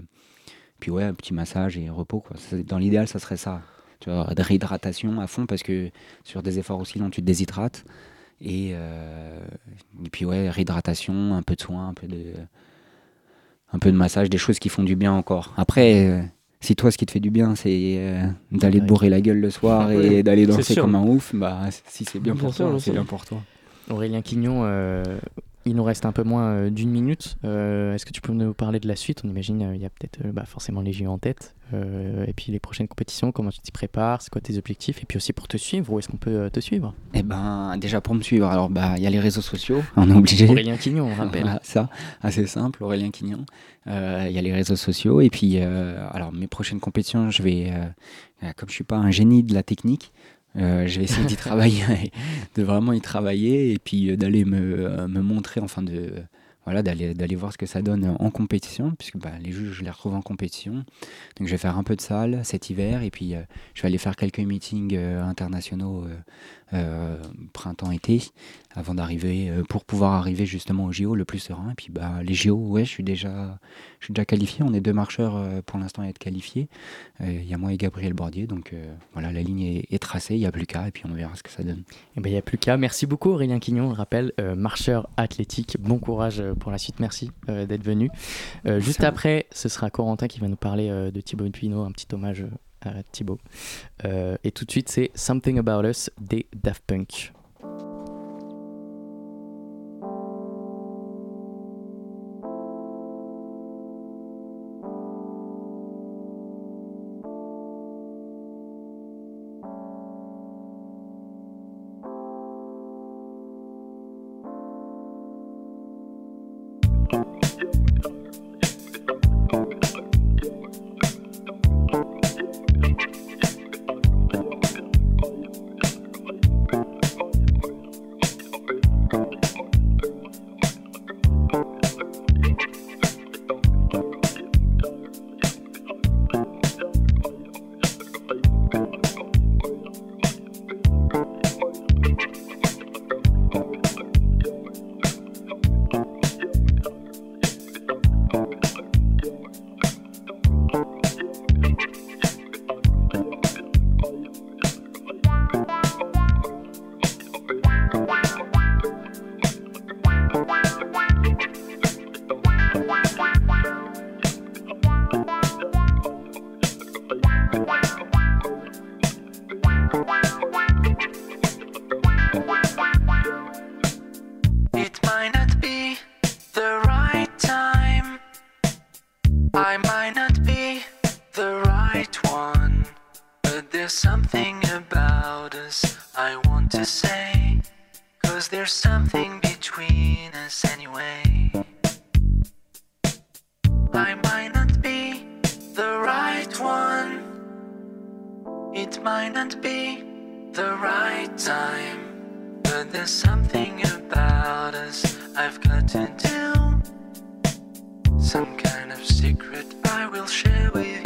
puis ouais, un petit massage et repos. Quoi. Dans l'idéal, ça serait ça. Tu vois, de réhydratation à fond parce que sur des efforts aussi longs, tu te déshydrates. Et, euh, et puis ouais, réhydratation, un peu de soin, un peu de, un peu de massage, des choses qui font du bien encore. Après, euh, si toi, ce qui te fait du bien, c'est euh, d'aller te bourrer la gueule le soir et d'aller danser comme un ouf, bah si c'est bien Bien pour toi, c'est bien pour toi. Aurélien Quignon, il nous reste un peu moins euh, d'une minute. Euh, Est-ce que tu peux nous parler de la suite? On imagine euh, il y a peut-être euh, bah, forcément les JO en tête. Et puis les prochaines compétitions, comment tu t'y prépares C'est quoi tes objectifs Et puis aussi pour te suivre, où est-ce qu'on peut te suivre? Eh ben, déjà pour me suivre, alors bah il y a les réseaux sociaux, on est obligé. Aurélien Quignon, on rappelle. Voilà, ça, assez simple, Aurélien Quignon. Il y a les réseaux sociaux et puis, alors mes prochaines compétitions, je vais, comme je suis pas un génie de la technique, euh, je vais essayer d'y travailler, de vraiment y travailler et puis euh, d'aller me, euh, me montrer, enfin de, voilà, d'aller d'aller voir ce que ça donne en compétition, puisque bah, les juges, je les retrouve en compétition. Donc je vais faire un peu de salle cet hiver et puis euh, je vais aller faire quelques meetings euh, internationaux printemps-été avant d'arriver, euh, pour pouvoir arriver justement aux JO le plus serein. Et puis bah, les JO, ouais, je suis déjà, je suis déjà qualifié. On est deux marcheurs euh, pour l'instant à être qualifiés. Euh, Il y a moi et Gabriel Bordier, donc euh, voilà, la ligne est, est tracée, il n'y a plus qu'à et puis on verra ce que ça donne. Eh ben, il n'y a plus qu'à. Merci beaucoup Aurélien Quignon, je rappelle, euh, marcheur athlétique. Bon courage euh, pour la suite, merci euh, d'être venu. Euh, juste après, ce sera Corentin qui va nous parler euh, de Thibaut Pinot, un petit hommage à Thibaut. Euh, et tout de suite, c'est Something About Us des Daft Punk. Something about us I want to say. Cause there's something between us anyway. I might not be the right one. It might not be the right time. But there's something about us I've got to do. Some kind of secret I will share with you.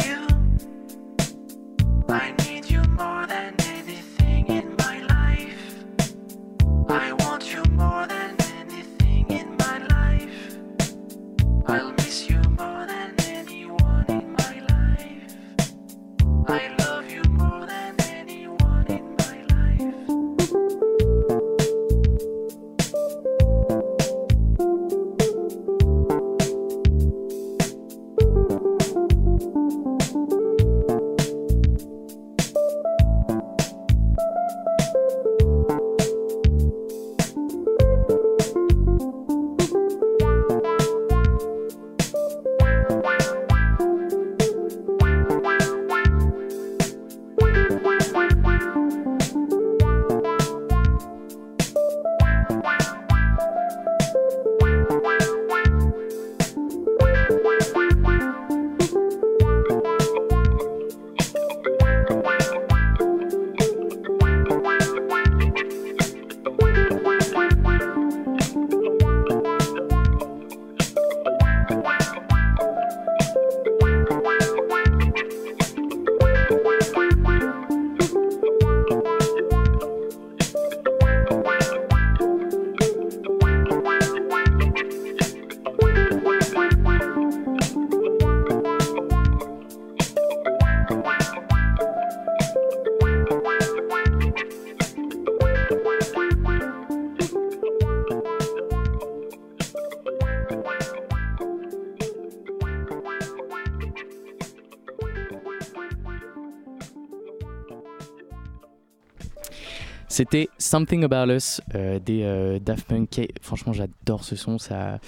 C'était Something About Us euh, des euh, Daft Punk. Franchement, j'adore ce son. Ça...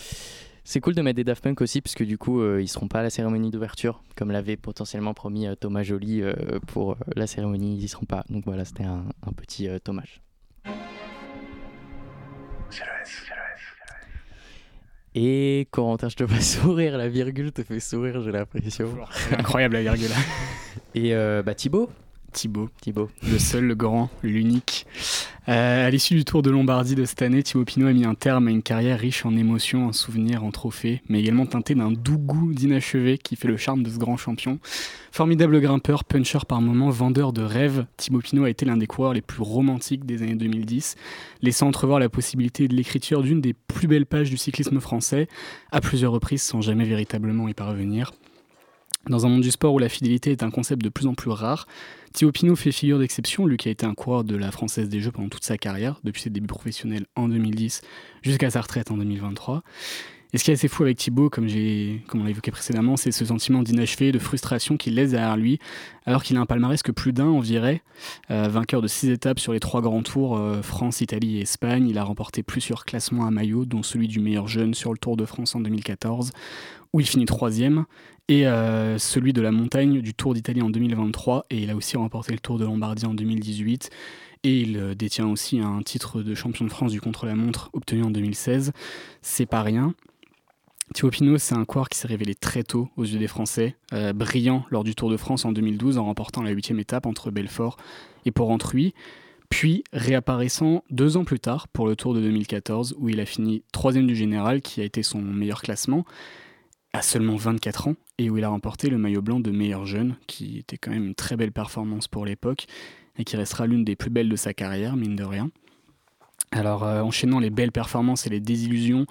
C'est cool de mettre des Daft Punk aussi, parce que du coup, euh, ils seront pas à la cérémonie d'ouverture, comme l'avait potentiellement promis euh, Thomas Joly euh, pour la cérémonie. Ils y seront pas. Donc voilà, c'était un, un petit hommage. Et Corentin, je te fais sourire, la virgule te fait sourire, j'ai l'impression. Incroyable la virgule. Et bah Thibaut Thibaut. Thibaut. Le seul, le grand, l'unique. Euh, à l'issue du Tour de Lombardie de cette année, Thibaut Pinot a mis un terme à une carrière riche en émotions, en souvenirs, en trophées, mais également teintée d'un doux goût d'inachevé qui fait le charme de ce grand champion. Formidable grimpeur, puncher par moments, vendeur de rêves, Thibaut Pinot a été l'un des coureurs les plus romantiques des années 2010, laissant entrevoir la possibilité de l'écriture d'une des plus belles pages du cyclisme français, à plusieurs reprises sans jamais véritablement y parvenir. Dans un monde du sport où la fidélité est un concept de plus en plus rare, Thibaut fait figure d'exception, lui qui a été un coureur de la Française des Jeux pendant toute sa carrière, depuis ses débuts professionnels en 2010 jusqu'à sa retraite en 2023. Et ce qui est assez fou avec Thibaut, comme, comme on l'a évoqué précédemment, c'est ce sentiment d'inachevé, de frustration qu'il laisse derrière lui, alors qu'il a un palmarès que plus d'un envirait. Euh, vainqueur de six étapes sur les trois grands tours, euh, France, Italie et Espagne, il a remporté plusieurs classements à maillot, dont celui du meilleur jeune sur le Tour de France en 2014, où il finit troisième, et euh, celui de la montagne du Tour d'Italie en 2023, et il a aussi remporté le Tour de Lombardie en 2018. Et il euh, détient aussi un titre de champion de France du contre-la-montre obtenu en 2016. C'est pas rien. Thibaut Pinot, c'est un coureur qui s'est révélé très tôt aux yeux des Français, euh, brillant lors du Tour de France en 2012 en remportant la huitième étape entre Belfort et Port-Entruy, puis réapparaissant deux ans plus tard pour le Tour de 2014 où il a fini troisième du général qui a été son meilleur classement à seulement 24 ans et où il a remporté le maillot blanc de meilleur jeune qui était quand même une très belle performance pour l'époque et qui restera l'une des plus belles de sa carrière, mine de rien. Alors, euh, enchaînant les belles performances et les désillusions,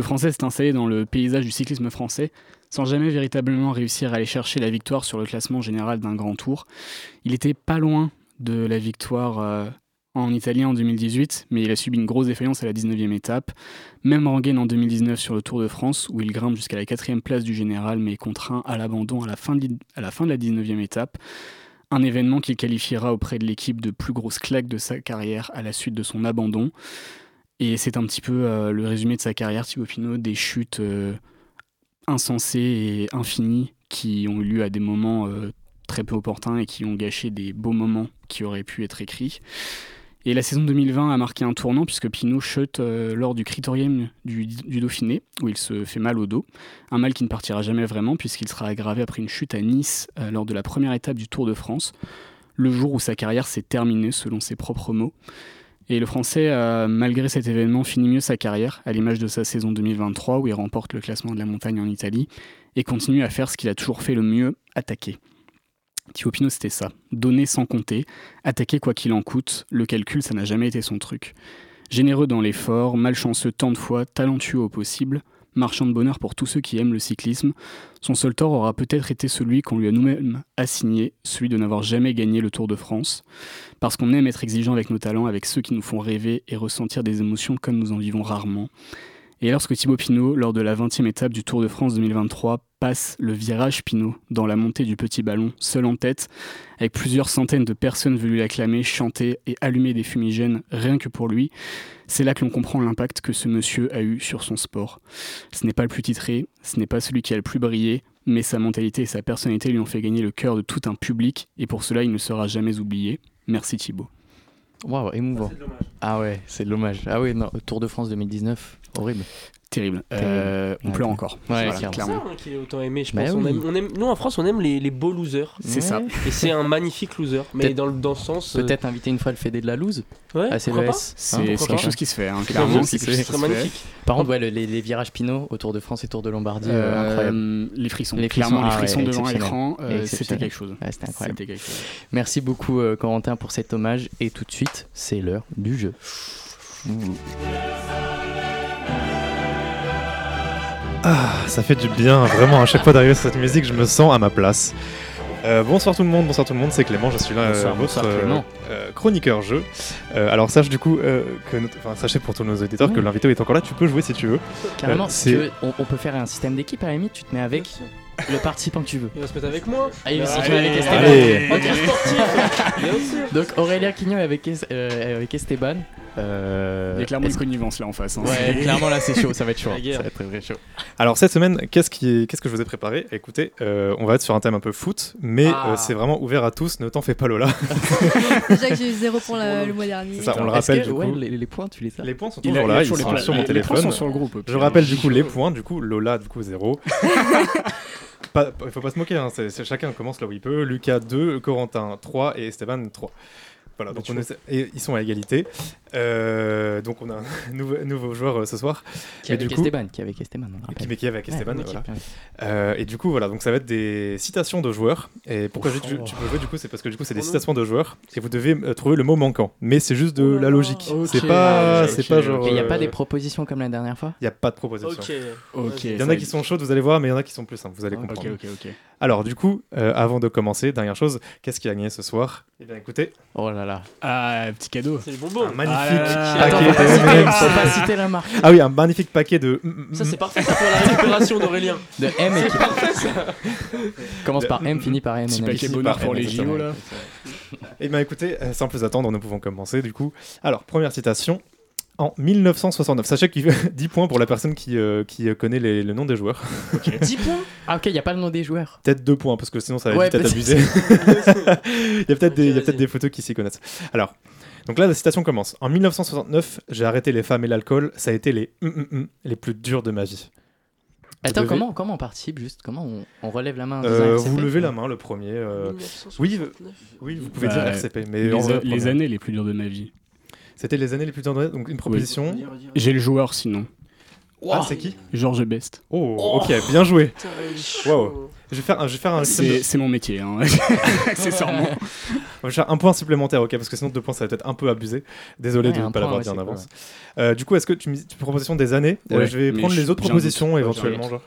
le Français s'est installé dans le paysage du cyclisme français sans jamais véritablement réussir à aller chercher la victoire sur le classement général d'un grand tour. Il était pas loin de la victoire euh, en Italie en 2018, mais il a subi une grosse défaillance à la 19e étape. Même rengaine en 2019 sur le Tour de France, où il grimpe jusqu'à la 4 place du général, mais est contraint à l'abandon à, la à la fin de la 19e étape. Un événement qu'il qualifiera auprès de l'équipe de plus grosse claque de sa carrière à la suite de son abandon. Et c'est un petit peu euh, le résumé de sa carrière, Thibaut Pinot, des chutes euh, insensées et infinies qui ont eu lieu à des moments euh, très peu opportuns et qui ont gâché des beaux moments qui auraient pu être écrits. Et la saison 2020 a marqué un tournant puisque Pinot chute lors du critérium du, Dauphiné où il se fait mal au dos. Un mal qui ne partira jamais vraiment puisqu'il sera aggravé après une chute à Nice lors de la première étape du Tour de France, le jour où sa carrière s'est terminée selon ses propres mots. Et le Français, a, malgré cet événement, finit mieux sa carrière, à l'image de sa saison 2023 où il remporte le classement de la montagne en Italie et continue à faire ce qu'il a toujours fait le mieux, attaquer. Thibaut Pinot, c'était ça. Donner sans compter, attaquer quoi qu'il en coûte, le calcul, ça n'a jamais été son truc. Généreux dans l'effort, malchanceux tant de fois, talentueux au possible, marchand de bonheur pour tous ceux qui aiment le cyclisme, son seul tort aura peut-être été celui qu'on lui a nous-mêmes assigné, celui de n'avoir jamais gagné le Tour de France. Parce qu'on aime être exigeant avec nos talents, avec ceux qui nous font rêver et ressentir des émotions comme nous en vivons rarement. Et lorsque Thibaut Pinot, lors de la 20e étape du Tour de France 2023, passe le virage Pinot dans la montée du petit ballon, seul en tête, avec plusieurs centaines de personnes venues l'acclamer, chanter et allumer des fumigènes rien que pour lui, c'est là que l'on comprend l'impact que ce monsieur a eu sur son sport. Ce n'est pas le plus titré, ce n'est pas celui qui a le plus brillé, mais sa mentalité et sa personnalité lui ont fait gagner le cœur de tout un public, et pour cela il ne sera jamais oublié. Merci Thibaut. Waouh, émouvant. Ah ouais, c'est de l'hommage. Ah ouais, non, Tour de France 2019, horrible. Terrible. Euh, on Ouais, pleure encore. Ouais, Voilà, clairement. clairement. ça hein, qu'il est autant aimé, je Bah pense. On oui. aime- on aime- nous, en France, on aime les, les beaux losers. C'est ça. Et c'est un magnifique loser. Mais Peut-être- dans, le- dans le sens. euh, Peut-être inviter une fois le Fédé de la loose Ouais, à CES. C'est Hein, c'est quelque pas chose qui se fait, hein, C'est clairement. c'est ce quelque chose serait qui se fait. magnifique. Par contre, ouais, le- les, les virages Pinot au Tour de France et Tour de Lombardie, euh, incroyable. les frissons. Les frissons, Clairement, ah les frissons ouais, devant l'écran, c'était quelque chose. C'était incroyable. C'était quelque chose. Merci beaucoup Corentin pour cet hommage et tout de suite, c'est l'heure du jeu. Ah, ça fait du bien, vraiment, à chaque fois d'arriver sur cette musique, je me sens à ma place. Euh, bonsoir tout le monde, bonsoir tout le monde, c'est Clément, je suis là, Bonsoir, euh, votre bonsoir, euh, chroniqueur jeu. Euh, alors sache du coup euh, que, notre- enfin sachez pour tous nos auditeurs que l'invité est encore là, tu peux jouer si tu veux. Carrément, Euh, si c'est tu veux, on, on peut faire un système d'équipe à la limite, tu te mets avec le participant que tu veux. Il va se mettre avec moi. Ah, il va se mettre avec Esteban. allez. Ok, sportif. Bien sûr. Donc Aurélien Quignon avec, Es- euh, avec Esteban. Euh, Il y a clairement une connivence là en face. hein. Ouais, clairement là c'est chaud, ça va être chaud. Hein. guerre. Ça va être très très chaud. Alors cette semaine, qu'est-ce qui est- qu'est-ce que je vous ai préparé? Écoutez, euh, on va être sur un thème un peu foot, mais Ah. euh, c'est vraiment ouvert à tous, ne t'en fais pas Lola. Déjà que j'ai eu zéro point la- le mois dernier. C'est ça, on le rappelle que- du ouais, coup. les, les points tu les as? Les points sont toujours là, ils sont sur mon les- les points téléphone. sont sur le groupe. Je rappelle du coup les points, du coup Lola du coup 0. pas, il faut pas se moquer, hein, chacun commence là où il peut. Lucas 2, Corentin 3 et Esteban 3. Voilà, donc on essaie- et ils sont à égalité. Euh, donc on a un nouveau, nouveau joueur euh, ce soir. Qui avec du coup- Esteban, qui avec Esteban, on Qui, mais qui est avec Esteban. ouais, voilà. ouais. Euh, et du coup, voilà, donc ça va être des citations de joueurs. Et pourquoi je- tu, tu peux jouer du coup, c'est parce que du coup, c'est des Oh citations de joueurs. Et vous devez euh, trouver le mot manquant. Mais c'est juste de Oh la logique. C'est pas, c'est pas genre. Il n'y a pas des propositions comme la dernière fois? Il y a pas de proposition. Ok. Ok. Il y en a qui sont chaudes, vous allez voir, mais il y en a qui sont plus simples, vous allez comprendre. Alors, du coup, euh, avant de commencer, dernière chose, qu'est-ce qui a gagné ce soir? Eh bien, écoutez, Oh là là. Ah, petit cadeau. C'est le bonbon. un magnifique Ah paquet Attends, faut pas de citer- M&M's. faut pas citer la marque. Ah oui, un magnifique paquet de. Ça, c'est parfait ça, pour la récupération d'Aurélien. De M et qui commence par M, finit par M. Petit et paquet bonheur pour les JO là. Eh bien écoutez, euh, sans plus attendre, nous pouvons commencer du coup. Alors, première citation. En 1969, sachez qu'il veut 10 points pour la personne qui, euh, qui euh, connaît les- le nom des joueurs. 10 points? Ah ok, il n'y a pas le nom des joueurs. Peut-être 2 points, parce que sinon ça va Ouais, vite être peut-être. abusé. il y a peut-être des, photos qui s'y connaissent. Alors, donc là, la citation commence. En 1969, j'ai arrêté les femmes et l'alcool. Ça a été les hum, hum, hum les plus durs de ma vie. Attends, devez- comment, comment on participe juste Comment on, on relève la main Euh, RCP? vous levez la main, le premier. euh, oui, 1969. oui, vous pouvez Bah, dire RCP. Mais Les, a- années les plus dures de ma vie. C'était les années les plus vie. Donc une proposition. J'ai le joueur sinon. Ah, c'est qui? Georges Best. Oh, ok, bien joué. Wow. Je vais faire un, je vais faire un, C'est c'est mon métier, hein. accessoirement. je vais faire un point supplémentaire, ok, parce que sinon deux points ça va être un peu abusé. Désolé Ouais, de ne pas point, l'avoir ouais, dit en avance. Euh, du coup, est-ce que tu me proposition des années Euh, Je vais prendre je- les autres propositions doute. éventuellement. Genre.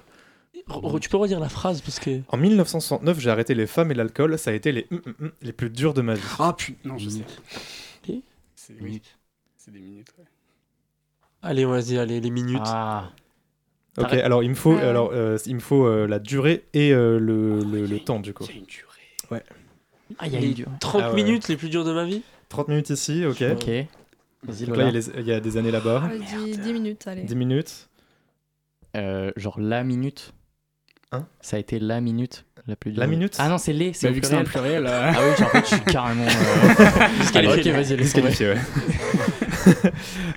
Re- Tu peux redire la phrase parce que. En 1969, j'ai arrêté les femmes et l'alcool. Ça a été les hum, hum, hum, les plus durs de ma vie. Ah putain, non, je sais. Oui. C'est des minutes, ouais. Allez, vas-y, allez, les minutes. Ah, Ok, alors il me faut, Ah ouais. alors euh, il me faut euh, la durée et euh, le, le, le temps du coup. Il y a une durée. ah, il y a Les une dure. 30 Ah ouais. minutes les plus dures de ma vie 30 minutes ici, ok. Ok. Vas-y, Donc là, il y, a les- il y a des années là-bas. Ah, dix- 10 minutes, allez. 10 minutes. Euh, genre la minute. Hein? Ça a été la minute la plus dure. La minute Ah non, c'est les, c'est Bah, au vu que c'est un pluriel. pluriel, euh, Ah oui, genre, en fait, je suis carrément. euh, Disqualifié. ok, vas-y, laisse tomber. Disqualifié, ouais.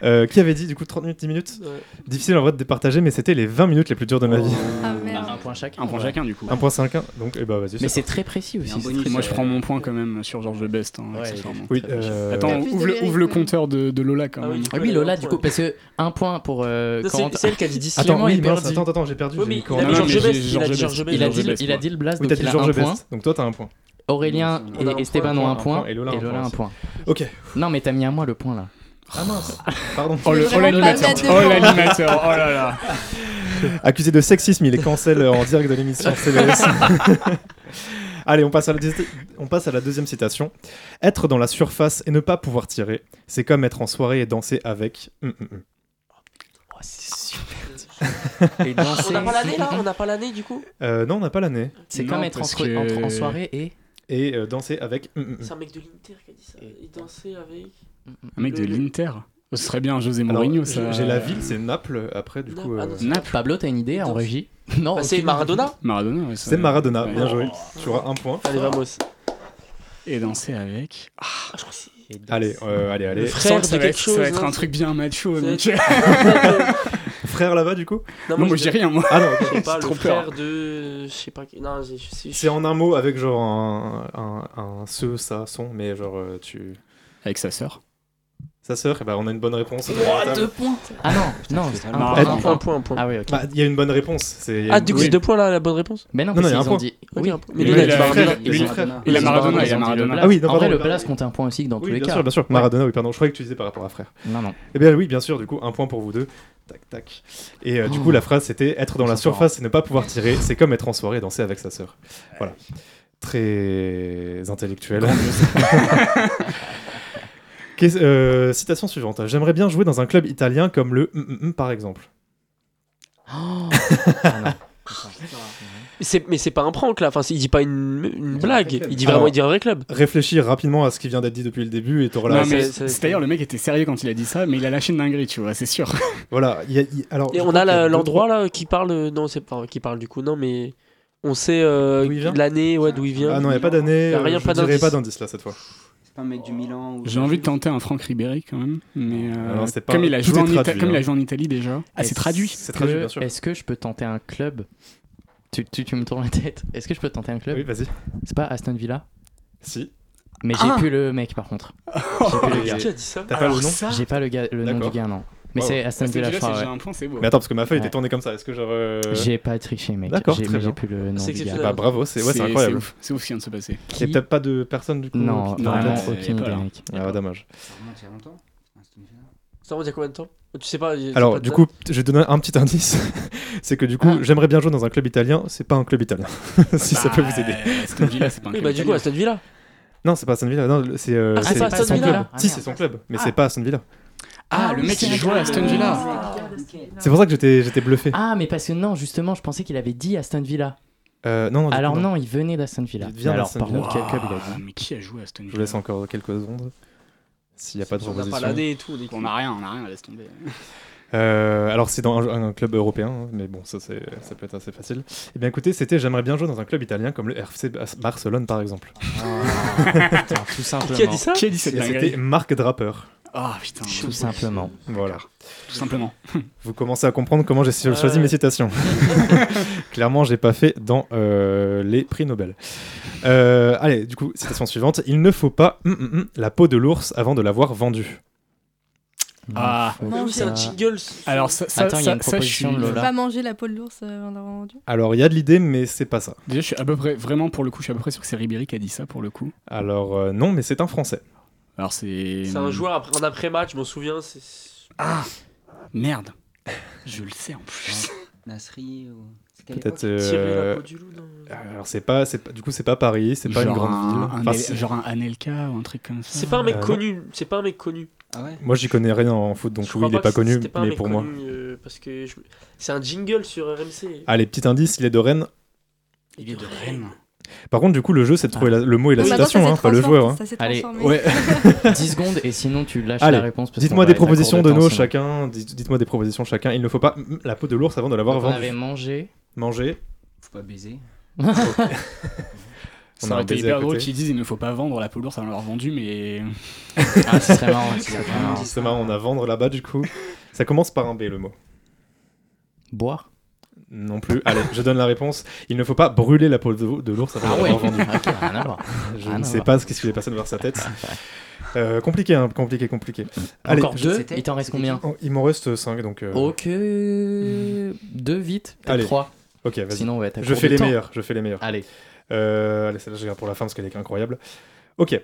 Euh, qui avait dit du coup 30 minutes, 10 minutes Ouais. Difficile en vrai de départager, mais c'était les 20 minutes les plus dures de ma vie. Ah Bah, merde. un point chacun. un point ouais. chacun du coup. 1.5, donc eh bah vas-y. Mais c'est très précis aussi. un bonus. très- Moi je prends mon point quand même sur Georges Best, hein, Ouais. Oui, euh, Attends, de ouvre le, ouvre compteur de, de Lola quand Ah oui, même. Ah oui, Lola, du coup, parce que un point pour euh, c'est- Corentin. C'est elle qui a dit 10 Attends, attends, attends, j'ai perdu. Il a dit le blast, Oui, donc t'as il dit a Georges un point. Best, donc toi t'as un point. Aurélien un et Esteban point, ont un un point, point et Lola un point un point. Ok. Non, mais t'as mis à moi le point là. Ah mince, pardon. Oh le- oh, l'animateur, oh l'animateur, oh là là. Accusé de sexisme, il est cancel en direct de l'émission CBS. Allez, on passe, à la deuxi- on passe à la deuxième citation. Être dans la surface et ne pas pouvoir tirer, c'est comme être en soirée et danser avec. Hum. Oh, c'est super. Et danser. On n'a pas l'année là? On n'a pas l'année du coup? Euh, non, on n'a pas l'année. C'est comme être en, parce soi- que- entre- en soirée et. Et euh, danser avec. C'est un mec de l'Inter qui a dit ça. Il dansait avec. Un mec de l'Inter. Ce serait bien José Mourinho j'ai- ça. J'ai la ville, c'est Naples. Après, du coup. ah euh, non, c'est- Naples. Pablo, t'as une idée en régie Non, Bah, c'est Maradona Maradona, ouais. ça- C'est Maradona, ouais. bien joué. Tu auras un point. Allez, vamos. Et danser avec. Ah, je crois que. Allez, euh, allez, allez. Le Je frère ça de va être, chose. ça va être hein. un truc bien macho. Donc- Frère là-bas, du coup Non, moi je dis rien, moi. Ah non. Je sais pas, le frère de. Je sais pas. qui- Non. C'est en un mot avec genre un, un, un ce, ça, son, mais genre euh, tu. Avec sa sœur. Sa sœur, eh ben, on a une bonne réponse. Ouah, deux points Ah non, non, c'est un point, un Un point. point, un point. Ah oui, ok. Bah, il y a une bonne réponse. c'est- Ah, une- du coup, oui. c'est deux points là, la bonne réponse Mais non, Non, il y a un ont point. dit. Ok, Oui, un point. Mais lui, il a Maradona. frère, Ils lui, ont- le frère. Il a ils ont- Maradona, ils il y a ont dit le Maradona. Ah oui, non, En vrai, pardon, le pardon. blast compte un point aussi dans tous Oui, les bien cas. sûr, bien sûr. Maradona, oui, pardon. Je croyais que tu disais par rapport à frère. Non, non. Eh bien, oui, bien sûr, du coup, un point pour vous deux. Tac, tac. Et euh, du coup, la phrase c'était être dans la surface et ne pas pouvoir tirer, c'est comme être en soirée et danser avec sa sœur. Voilà. très intellectuel. Euh, citation suivante. J'aimerais bien jouer dans un club italien comme le mm, mm, par exemple. C'est- Mais c'est pas un prank là, enfin, il dit pas une, une blague, il dit Alors, vraiment il dit un vrai club. Réfléchis rapidement à ce qui vient d'être dit depuis le début et t'auras la C'est-à-dire, le mec était sérieux quand il a dit ça, mais il a lâché une dinguerie, tu vois, c'est sûr. Voilà. il y a- il- alors, Et on a l'endroit là qui parle, euh, non, c'est pas qui parle du coup, non, mais on sait euh, D'où il vient? l'année, ouais, d'où il vient. Ah non, il n'y a pas d'année. Y a euh, rien, je d'indice. pas d'indice là cette fois. C'est pas un mec du Milan ou... J'ai envie de tenter un Franck Ribéry quand même, mais euh, Alors, comme, il a tout joué est en Ita- traduit, comme il a hein. joué en Italie déjà. Ah, c'est traduit. C'est traduit, bien sûr. Est-ce que je peux tenter un club tu, tu, tu me tournes la tête. Est-ce que je peux tenter un club Oui, vas-y. C'est pas Aston Villa Si. Mais j'ai Ah plus le mec par contre. J'ai plus le gars. Qui a dit ça? T'as pas le nom? J'ai pas le, nom du gars, non. Mais Wow. c'est Aston Aston Villa, je crois. un point, beau. Mais attends, parce que ma feuille était tournée comme ça. Est-ce que genre. euh, J'ai pas triché, mec. D'accord, J'ai- plus le nom C'est du gars. exceptionnel. Bah bravo, c'est ouais, incroyable. ouf, c'est ouf ce qui vient de se passer. Il y a peut-être pas de personne du coup. Non, qui- vraiment aucune idée, là. mec. Ah, dommage. Ça remonte il y a longtemps Aston Villa Ça remonte il y a combien de temps? Tu sais pas Alors, pas du coup, je vais donner un petit indice. c'est que du coup, Ah. j'aimerais bien jouer dans un club italien. C'est pas un club italien. si ça peut vous aider. Bah, Aston Villa, c'est pas un Oui, bah du coup. Aston Villa. Non, c'est pas Aston Villa. Non, c'est euh, Ah, c'est pas Aston son Villa club. Ah, si, c'est son club. Mais Ah. c'est pas Aston Villa. Ah, le oui, mec un joue à club. Aston Villa. Ah. C'est pour ça que j'étais j'étais bluffé. Ah, mais parce que non, justement, je pensais qu'il avait dit Aston Villa. Euh, non, non, du Alors non. non, il venait d'Aston Villa. Il vient Alors d'Aston par Villa. contre, quel club il a dit Mais qui a joué à Aston Je vous Villa laisse encore quelques secondes. S'il n'y a pas de On n'a pas proposition. et tout. on a rien, on a rien, laisse tomber. Euh, alors c'est dans un, un club européen, hein, mais bon, ça, c'est- ça peut être assez facile. Eh bien écoutez, c'était j'aimerais bien jouer dans un club italien comme le RFC Bas- Barcelone par exemple. Putain, tout simplement. Qui a dit ça Qui a dit cette Et C'était Marc Draper. Ah putain, Tout simplement. Voilà. tout simplement. Vous commencez à comprendre comment j'ai cho- choisi mes citations. Clairement, j'ai pas fait dans euh, les prix Nobel. Euh, allez, du coup, citation suivante. Il ne faut pas hum, hum, hum, la peau de l'ours avant de l'avoir vendue. Ah. Oui, c'est un jingle. Alors ça, ça, Attends, il y a une ça, ça, je proposition suis- de Faut Lola. pas manger la peau de l'ours euh, avant d'avoir vendu. Alors, il y a de l'idée, mais c'est pas ça. Déjà, je suis à peu près, vraiment pour le coup, je suis à peu près sûr que c'est Ribéry qui a dit ça pour le coup. Alors, euh, non, mais c'est un Français. Alors c'est. C'est un joueur après, en après-match, je m'en souviens. c'est- Ah Merde. Je le sais en plus. Nasri ou... c'est quelle Peut-être. euh, la peau du loup. non Alors, c'est pas, c'est pas, du coup, c'est pas Paris, c'est pas une grande un- ville. un Enfin, El- c'est- genre un Anelka ou un truc comme ça. C'est pas un mec Euh, connu. C'est pas un mec connu. Ah ouais Moi, j'y connais rien en foot, donc Je oui, il est pas connu, pas mais pour moi. euh, parce que je- c'est un jingle sur RMC. Allez, petit indice, il est de Rennes. Il est de Rennes. Par contre, du coup, le jeu, c'est de trouver la- le mot et la maintenant, citation, ça hein, pas le joueur. hein. Ça Allez. Ouais. 10 secondes et sinon tu lâches Allez, la réponse. Dites-moi des propositions de nos chacun. Dites- Dites-moi des propositions chacun. Il ne faut pas la peau de l'ours avant de l'avoir Donc, On vendu. avait mangé. Manger. Faut pas baiser. On Ça aurait été hyper drôle qu'ils disent il ne faut pas vendre la peau d'ours avant l'avoir vendu, mais. Ah, ce serait marrant. ce serait marrant. C'est marrant, on a vendre là-bas du coup. Ça commence par un B le mot. Boire. Non plus. Allez, je donne la réponse. Il ne faut pas brûler la peau de, de l'ours avant Ah ouais. voir. Je Rien ne sais pas ce qui s'est passé dans sa tête. Euh, compliqué, hein, compliqué, compliqué. Allez, Encore je- deux. Il t'en reste combien Oh, il m'en reste 5 donc. euh, Ok. Deux vite. Allez. Trois. Ok, vas-y. Sinon à Je fais de les temps. meilleurs. Je fais les meilleurs. Allez. Euh, allez, celle-là, je garde pour la fin parce qu'elle est incroyable. Ok.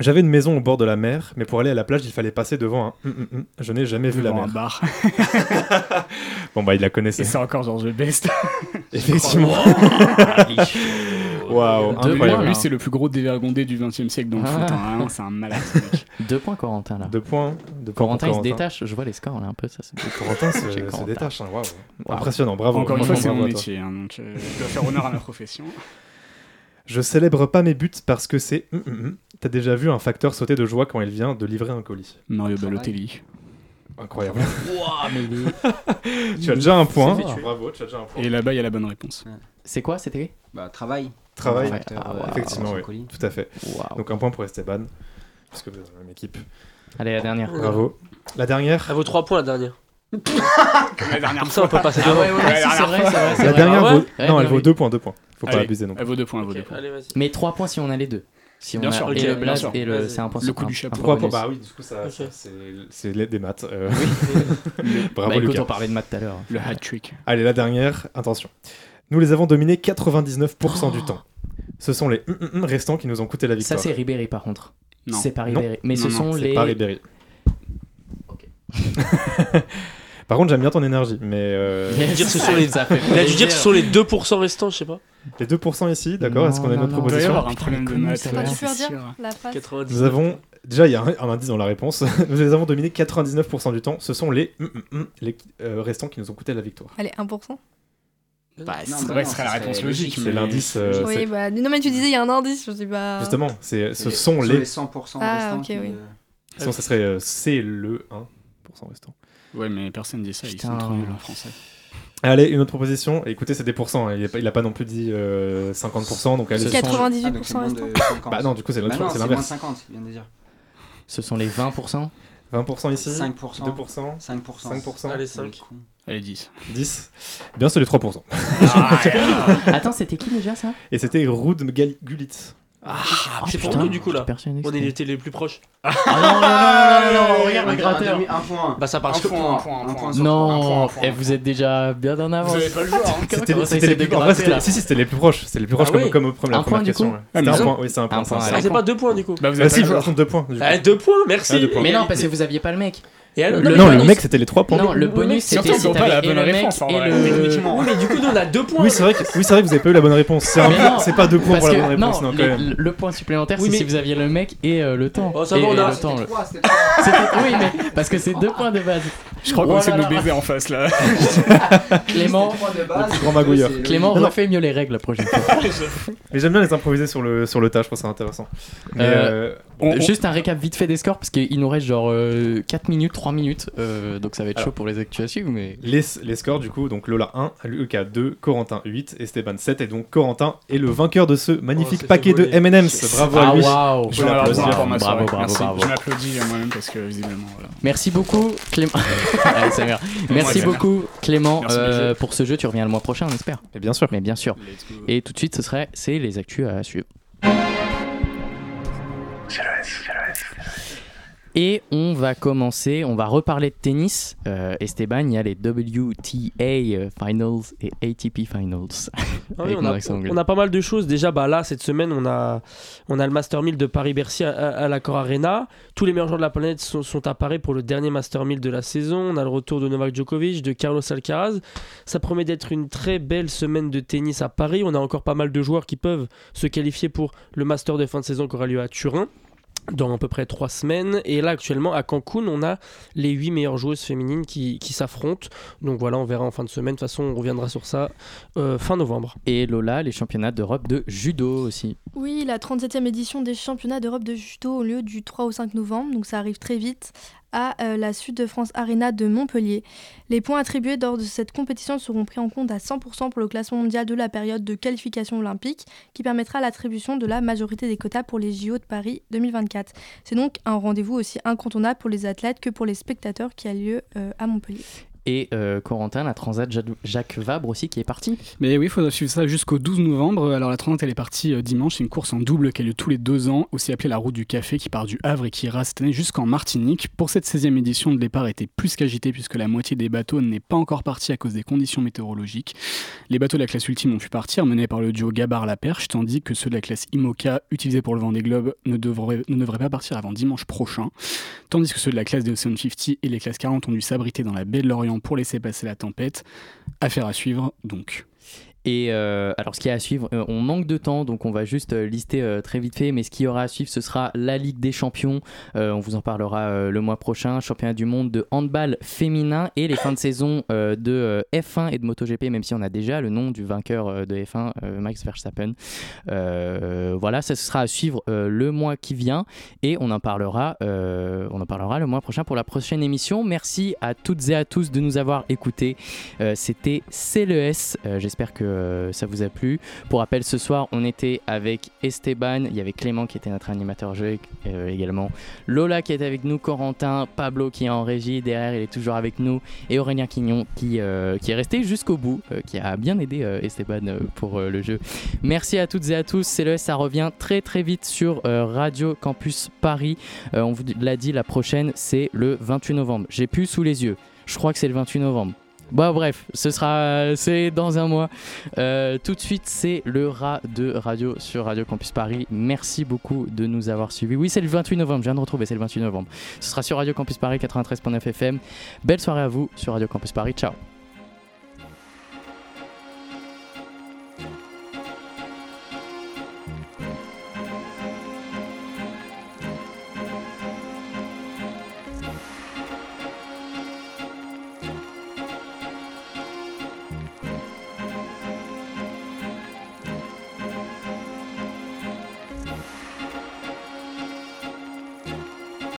J'avais une maison au bord de la mer, mais pour aller à la plage, il fallait passer devant un. hum, hum, hum. Je n'ai jamais vu la mer. un bar. Bon, bah, il la Et connaissait. c'est encore George Best. Effectivement. Waouh, Deux Lui, incroyable. points, lui, c'est le plus gros dévergondé du 20 e siècle dans le Ah. foot. hein. Vraiment, c'est un malade. Deux points Corentin là. Deux points. Deux points Corentin il se détache. Je vois les scores là un peu. Ça, c'est- Corentin se, se détache. hein, waouh. Waouh. Impressionnant, bravo. Encore une fois, c'est mon métier, hein, donc euh, je dois faire honneur à ma profession. Je célèbre pas mes buts parce que c'est. hum, hum, hum. T'as déjà vu un facteur sauter de joie quand il vient de livrer un colis Mario. Balotelli. Incroyable. Mais tu as déjà un point. Fait. Bravo, tu as déjà un point. Et là-bas, il y a la bonne réponse. C'est quoi C'était Bah, travail. Travail. Ouais. Facteur, Ah, euh, ouais. Effectivement, oui. colis. Tout à fait. Donc un point pour Esteban. Parce que vous êtes dans la même équipe. Allez la dernière. Bravo. La dernière. Elle vaut 3 points la dernière. La dernière Comme ça, on peut passer Ah devant. ouais, ouais, ouais, si, c'est vrai, c'est vrai, c'est La vrai. dernière Ah vaut. Ouais, non, elle vaut oui. deux points, deux points. Faut pas abuser non plus. Elle vaut deux points, elle vaut deux points. allez. Mais 3 points si on a les deux. Si Bien on a sûr, et ok, le bien blaze sûr. et le c'est un point Le sur coup un- du chapeau. Trois points. Bah oui, du coup, ça, ça, c'est les- des maths. euh. Bravo Bah écoute, Lucas. on parlait de maths tout à l'heure. Le hat trick. Allez, la dernière. Attention. Nous les avons dominés 99% du temps. Ce sont les hum, hum, hum restants qui nous ont coûté la Ça victoire. c'est Ribéry par contre. Non. C'est pas Non. Ribéry. Mais Non, ce non, sont C'est les. pas Ribéry. Ok. Par contre, j'aime bien ton énergie, mais euh, Il a dû dire que ce sont les, Ça fait il a dû dire que ce plaisir. sont les 2% restants, je sais pas. les 2% ici, d'accord Est-ce qu'on a une autre. Il proposition avoir un problème de maths. ça là, va tu c'est peux redire sûr. la face 90. Nous avons déjà il y a un, un indice dans la réponse. Nous les avons dominés 99% du temps. Ce sont les, hum, hum, les euh, restants qui nous ont coûté la victoire. Allez, 1%. Bah, Non, c'est bah vrai non, que ce serait la réponse serait logique. C'est mais- l'indice. euh, oui, bah, non, mais tu disais il y a un indice, je sais pas. Justement, c'est ce sont sur les. 100% Ah, restants ok, qui, oui. Sinon, ça serait c'est le 1% restant. Ouais, mais personne dit ça, ils Putain. sont trop nuls en français. Allez, une autre proposition. Écoutez, c'est des pourcents. hein. Il a, pas- il a pas non plus dit euh, 50%. Donc allez. Ce sont- 98% Ah, donc c'est moins de restant. 50. Bah non, du coup, c'est Bah l'autre- non, c'est l'inverse. 50, il vient de dire. Ce sont les 20%. 20% ici. 5%. 2%. 5%. 5%. Allez, C'est le 5. con. Allez, 10. 10. Eh Bien, c'est les 3%. Attends, c'était qui déjà ça? Et c'était Ruud Gal- Ah, Oh, c'est pour putain, nous du coup là. On était les plus proches. Ah non, non, non, non, regarde le Un gratteur. demi- Un point. Bah ça part Un sur. point, un point, un un point. point sur Non, et un vous êtes déjà bien en avance. Vous avez pas le joueur. hein. C'était les plus en vrai, dégraté, c'était- là Si, si, c'était les plus proches. C'était les plus proches Ah comme, au premier, Un point, du coup. Ah, un point. Oui, c'est un point. c'est. Ah, c'est pas 2 points du coup. Bah, vous Ah avez par contre, deux points. Ah, 2 points, Ah, merci. deux. Mais non, parce que vous aviez pas le mec. Et alors, Le- non, le mec, c'était les trois points. Non, le bonus c'était si pas la bonne réponse, en et vrai. le. Techniquement. Oui, mais du coup, nous on a 2 points. Oui, c'est vrai, que, oui, c'est vrai que vous avez pas eu la bonne réponse. C'est un pas deux points Parce pour la bonne réponse, non, non, quand les- même. le point supplémentaire, Oui, c'est mais- si vous aviez le mec et euh, le temps. Oh, ça Et- va, on a- Oui, mais parce que c'est deux points de base. Je crois qu'on Oh essaie de nous baiser en face là. Clément, grand magouilleur. Clément refait mieux les règles la prochaine fois. Mais j'aime bien les improviser sur le, sur le tas, je trouve ça intéressant. Euh, euh, Juste un récap vite fait des scores parce qu'il nous reste genre euh, 4 minutes, 3 minutes. euh, donc ça va être Alors. chaud pour les actus à suivre. Mais... les, les scores, du coup, donc Lola 1, Lucas 2, Corentin 8, Esteban 7. Et donc Corentin est le vainqueur de ce magnifique c'est paquet de. M&M's. Bravo à Ah lui. waouh Je Bravo, bravo, Merci. bravo. Je m'applaudis à moi-même parce que visiblement, voilà. Merci beaucoup Clément. Ah. Merci beaucoup Clément Merci, euh, pour ce jeu. Tu reviens le mois prochain, on espère. Et bien sûr. Mais bien sûr. Et tout de suite, ce serait c'est les actus à suivre. Et on va commencer, on va reparler de tennis. Euh, Esteban, il y a les WTA euh, Finals et ATP Finals. Ah oui, on, a, on pas mal de choses. Déjà, bah, là, cette semaine, on a, on a le Master 1000 de Paris-Bercy à, à, à l'Accor Arena. Tous les meilleurs joueurs de la planète sont, sont à Paris pour le dernier Master 1000 de la saison. On a le retour de Novak Djokovic, de Carlos Alcaraz. Ça promet d'être une très belle semaine de tennis à Paris. On a encore pas mal de joueurs qui peuvent se qualifier pour le Master de fin de saison qui aura lieu à Turin dans à peu près trois semaines. Et là, actuellement, à Cancun, on a les huit meilleures joueuses féminines qui, qui s'affrontent. Donc voilà, on verra en fin de semaine. De toute façon, on reviendra sur ça euh, fin novembre. Et Lola, les championnats d'Europe de judo aussi. Oui, la 37e édition des championnats d'Europe de judo au lieu du 3 au 5 novembre, donc ça arrive très vite à euh, la Sud de France Arena de Montpellier. Les points attribués lors de cette compétition seront pris en compte à 100% pour le classement mondial de la période de qualification olympique, qui permettra l'attribution de la majorité des quotas pour les JO de Paris 2024. C'est donc un rendez-vous aussi incontournable pour les athlètes que pour les spectateurs qui a lieu euh, à Montpellier. Et euh, Corentin, la Transat Ja- Jacques Vabre aussi qui est parti. Mais oui, il faudra suivre ça jusqu'au 12 novembre. Alors la Transat, elle est partie euh, dimanche. C'est une course en double qui a lieu tous les deux ans, aussi appelée la route du café, qui part du Havre et qui ira cette année jusqu'en Martinique. Pour cette 16e édition, le départ était plus qu'agité puisque la moitié des bateaux n'est pas encore parti à cause des conditions météorologiques. Les bateaux de la classe ultime ont pu partir, menés par le duo Gabar-La Perche, tandis que ceux de la classe IMOCA, utilisés pour le Vendée Globe, ne devraient, ne devraient pas partir avant dimanche prochain. Tandis que ceux de la classe des Ocean 50 et les classes 40 ont dû s'abriter dans la baie de l'Orient pour laisser passer la tempête. Affaire à suivre, donc. Et euh, alors, ce qui est à suivre, euh, on manque de temps, donc on va juste euh, lister très vite fait. Mais ce qui y aura à suivre, ce sera la Ligue des Champions. On vous en parlera le mois prochain. Championnat du monde de handball féminin et les fins de saison de euh, F1 et de MotoGP, même si on a déjà le nom du vainqueur de F1, euh, Max Verstappen. Voilà, ça ce sera à suivre le mois qui vient et on en parlera, on en parlera le mois prochain pour la prochaine émission. Merci à toutes et à tous de nous avoir écoutés. C'était CLES. J'espère que euh, ça vous a plu. Pour rappel, ce soir, on était avec Esteban, il y avait Clément qui était notre animateur jeu euh, également, Lola qui était avec nous, Corentin, Pablo qui est en régie derrière, il est toujours avec nous, et Aurélien Quignon qui, euh, est resté jusqu'au bout, qui a bien aidé Esteban pour le jeu. Merci à toutes et à tous. CLES, ça revient très très vite sur Radio Campus Paris. On vous l'a dit, la prochaine, c'est le 28 novembre. J'ai plus sous les yeux. Je crois que c'est le 28 novembre. Bah bref, ce sera, c'est dans un mois. Euh, tout de suite, c'est le rat de radio sur Radio Campus Paris. Merci beaucoup de nous avoir suivis. Oui, c'est le 28 novembre. Je viens de retrouver, c'est le 28 novembre. Ce sera sur Radio Campus Paris 93.9 FM. Belle soirée à vous sur Radio Campus Paris. Ciao.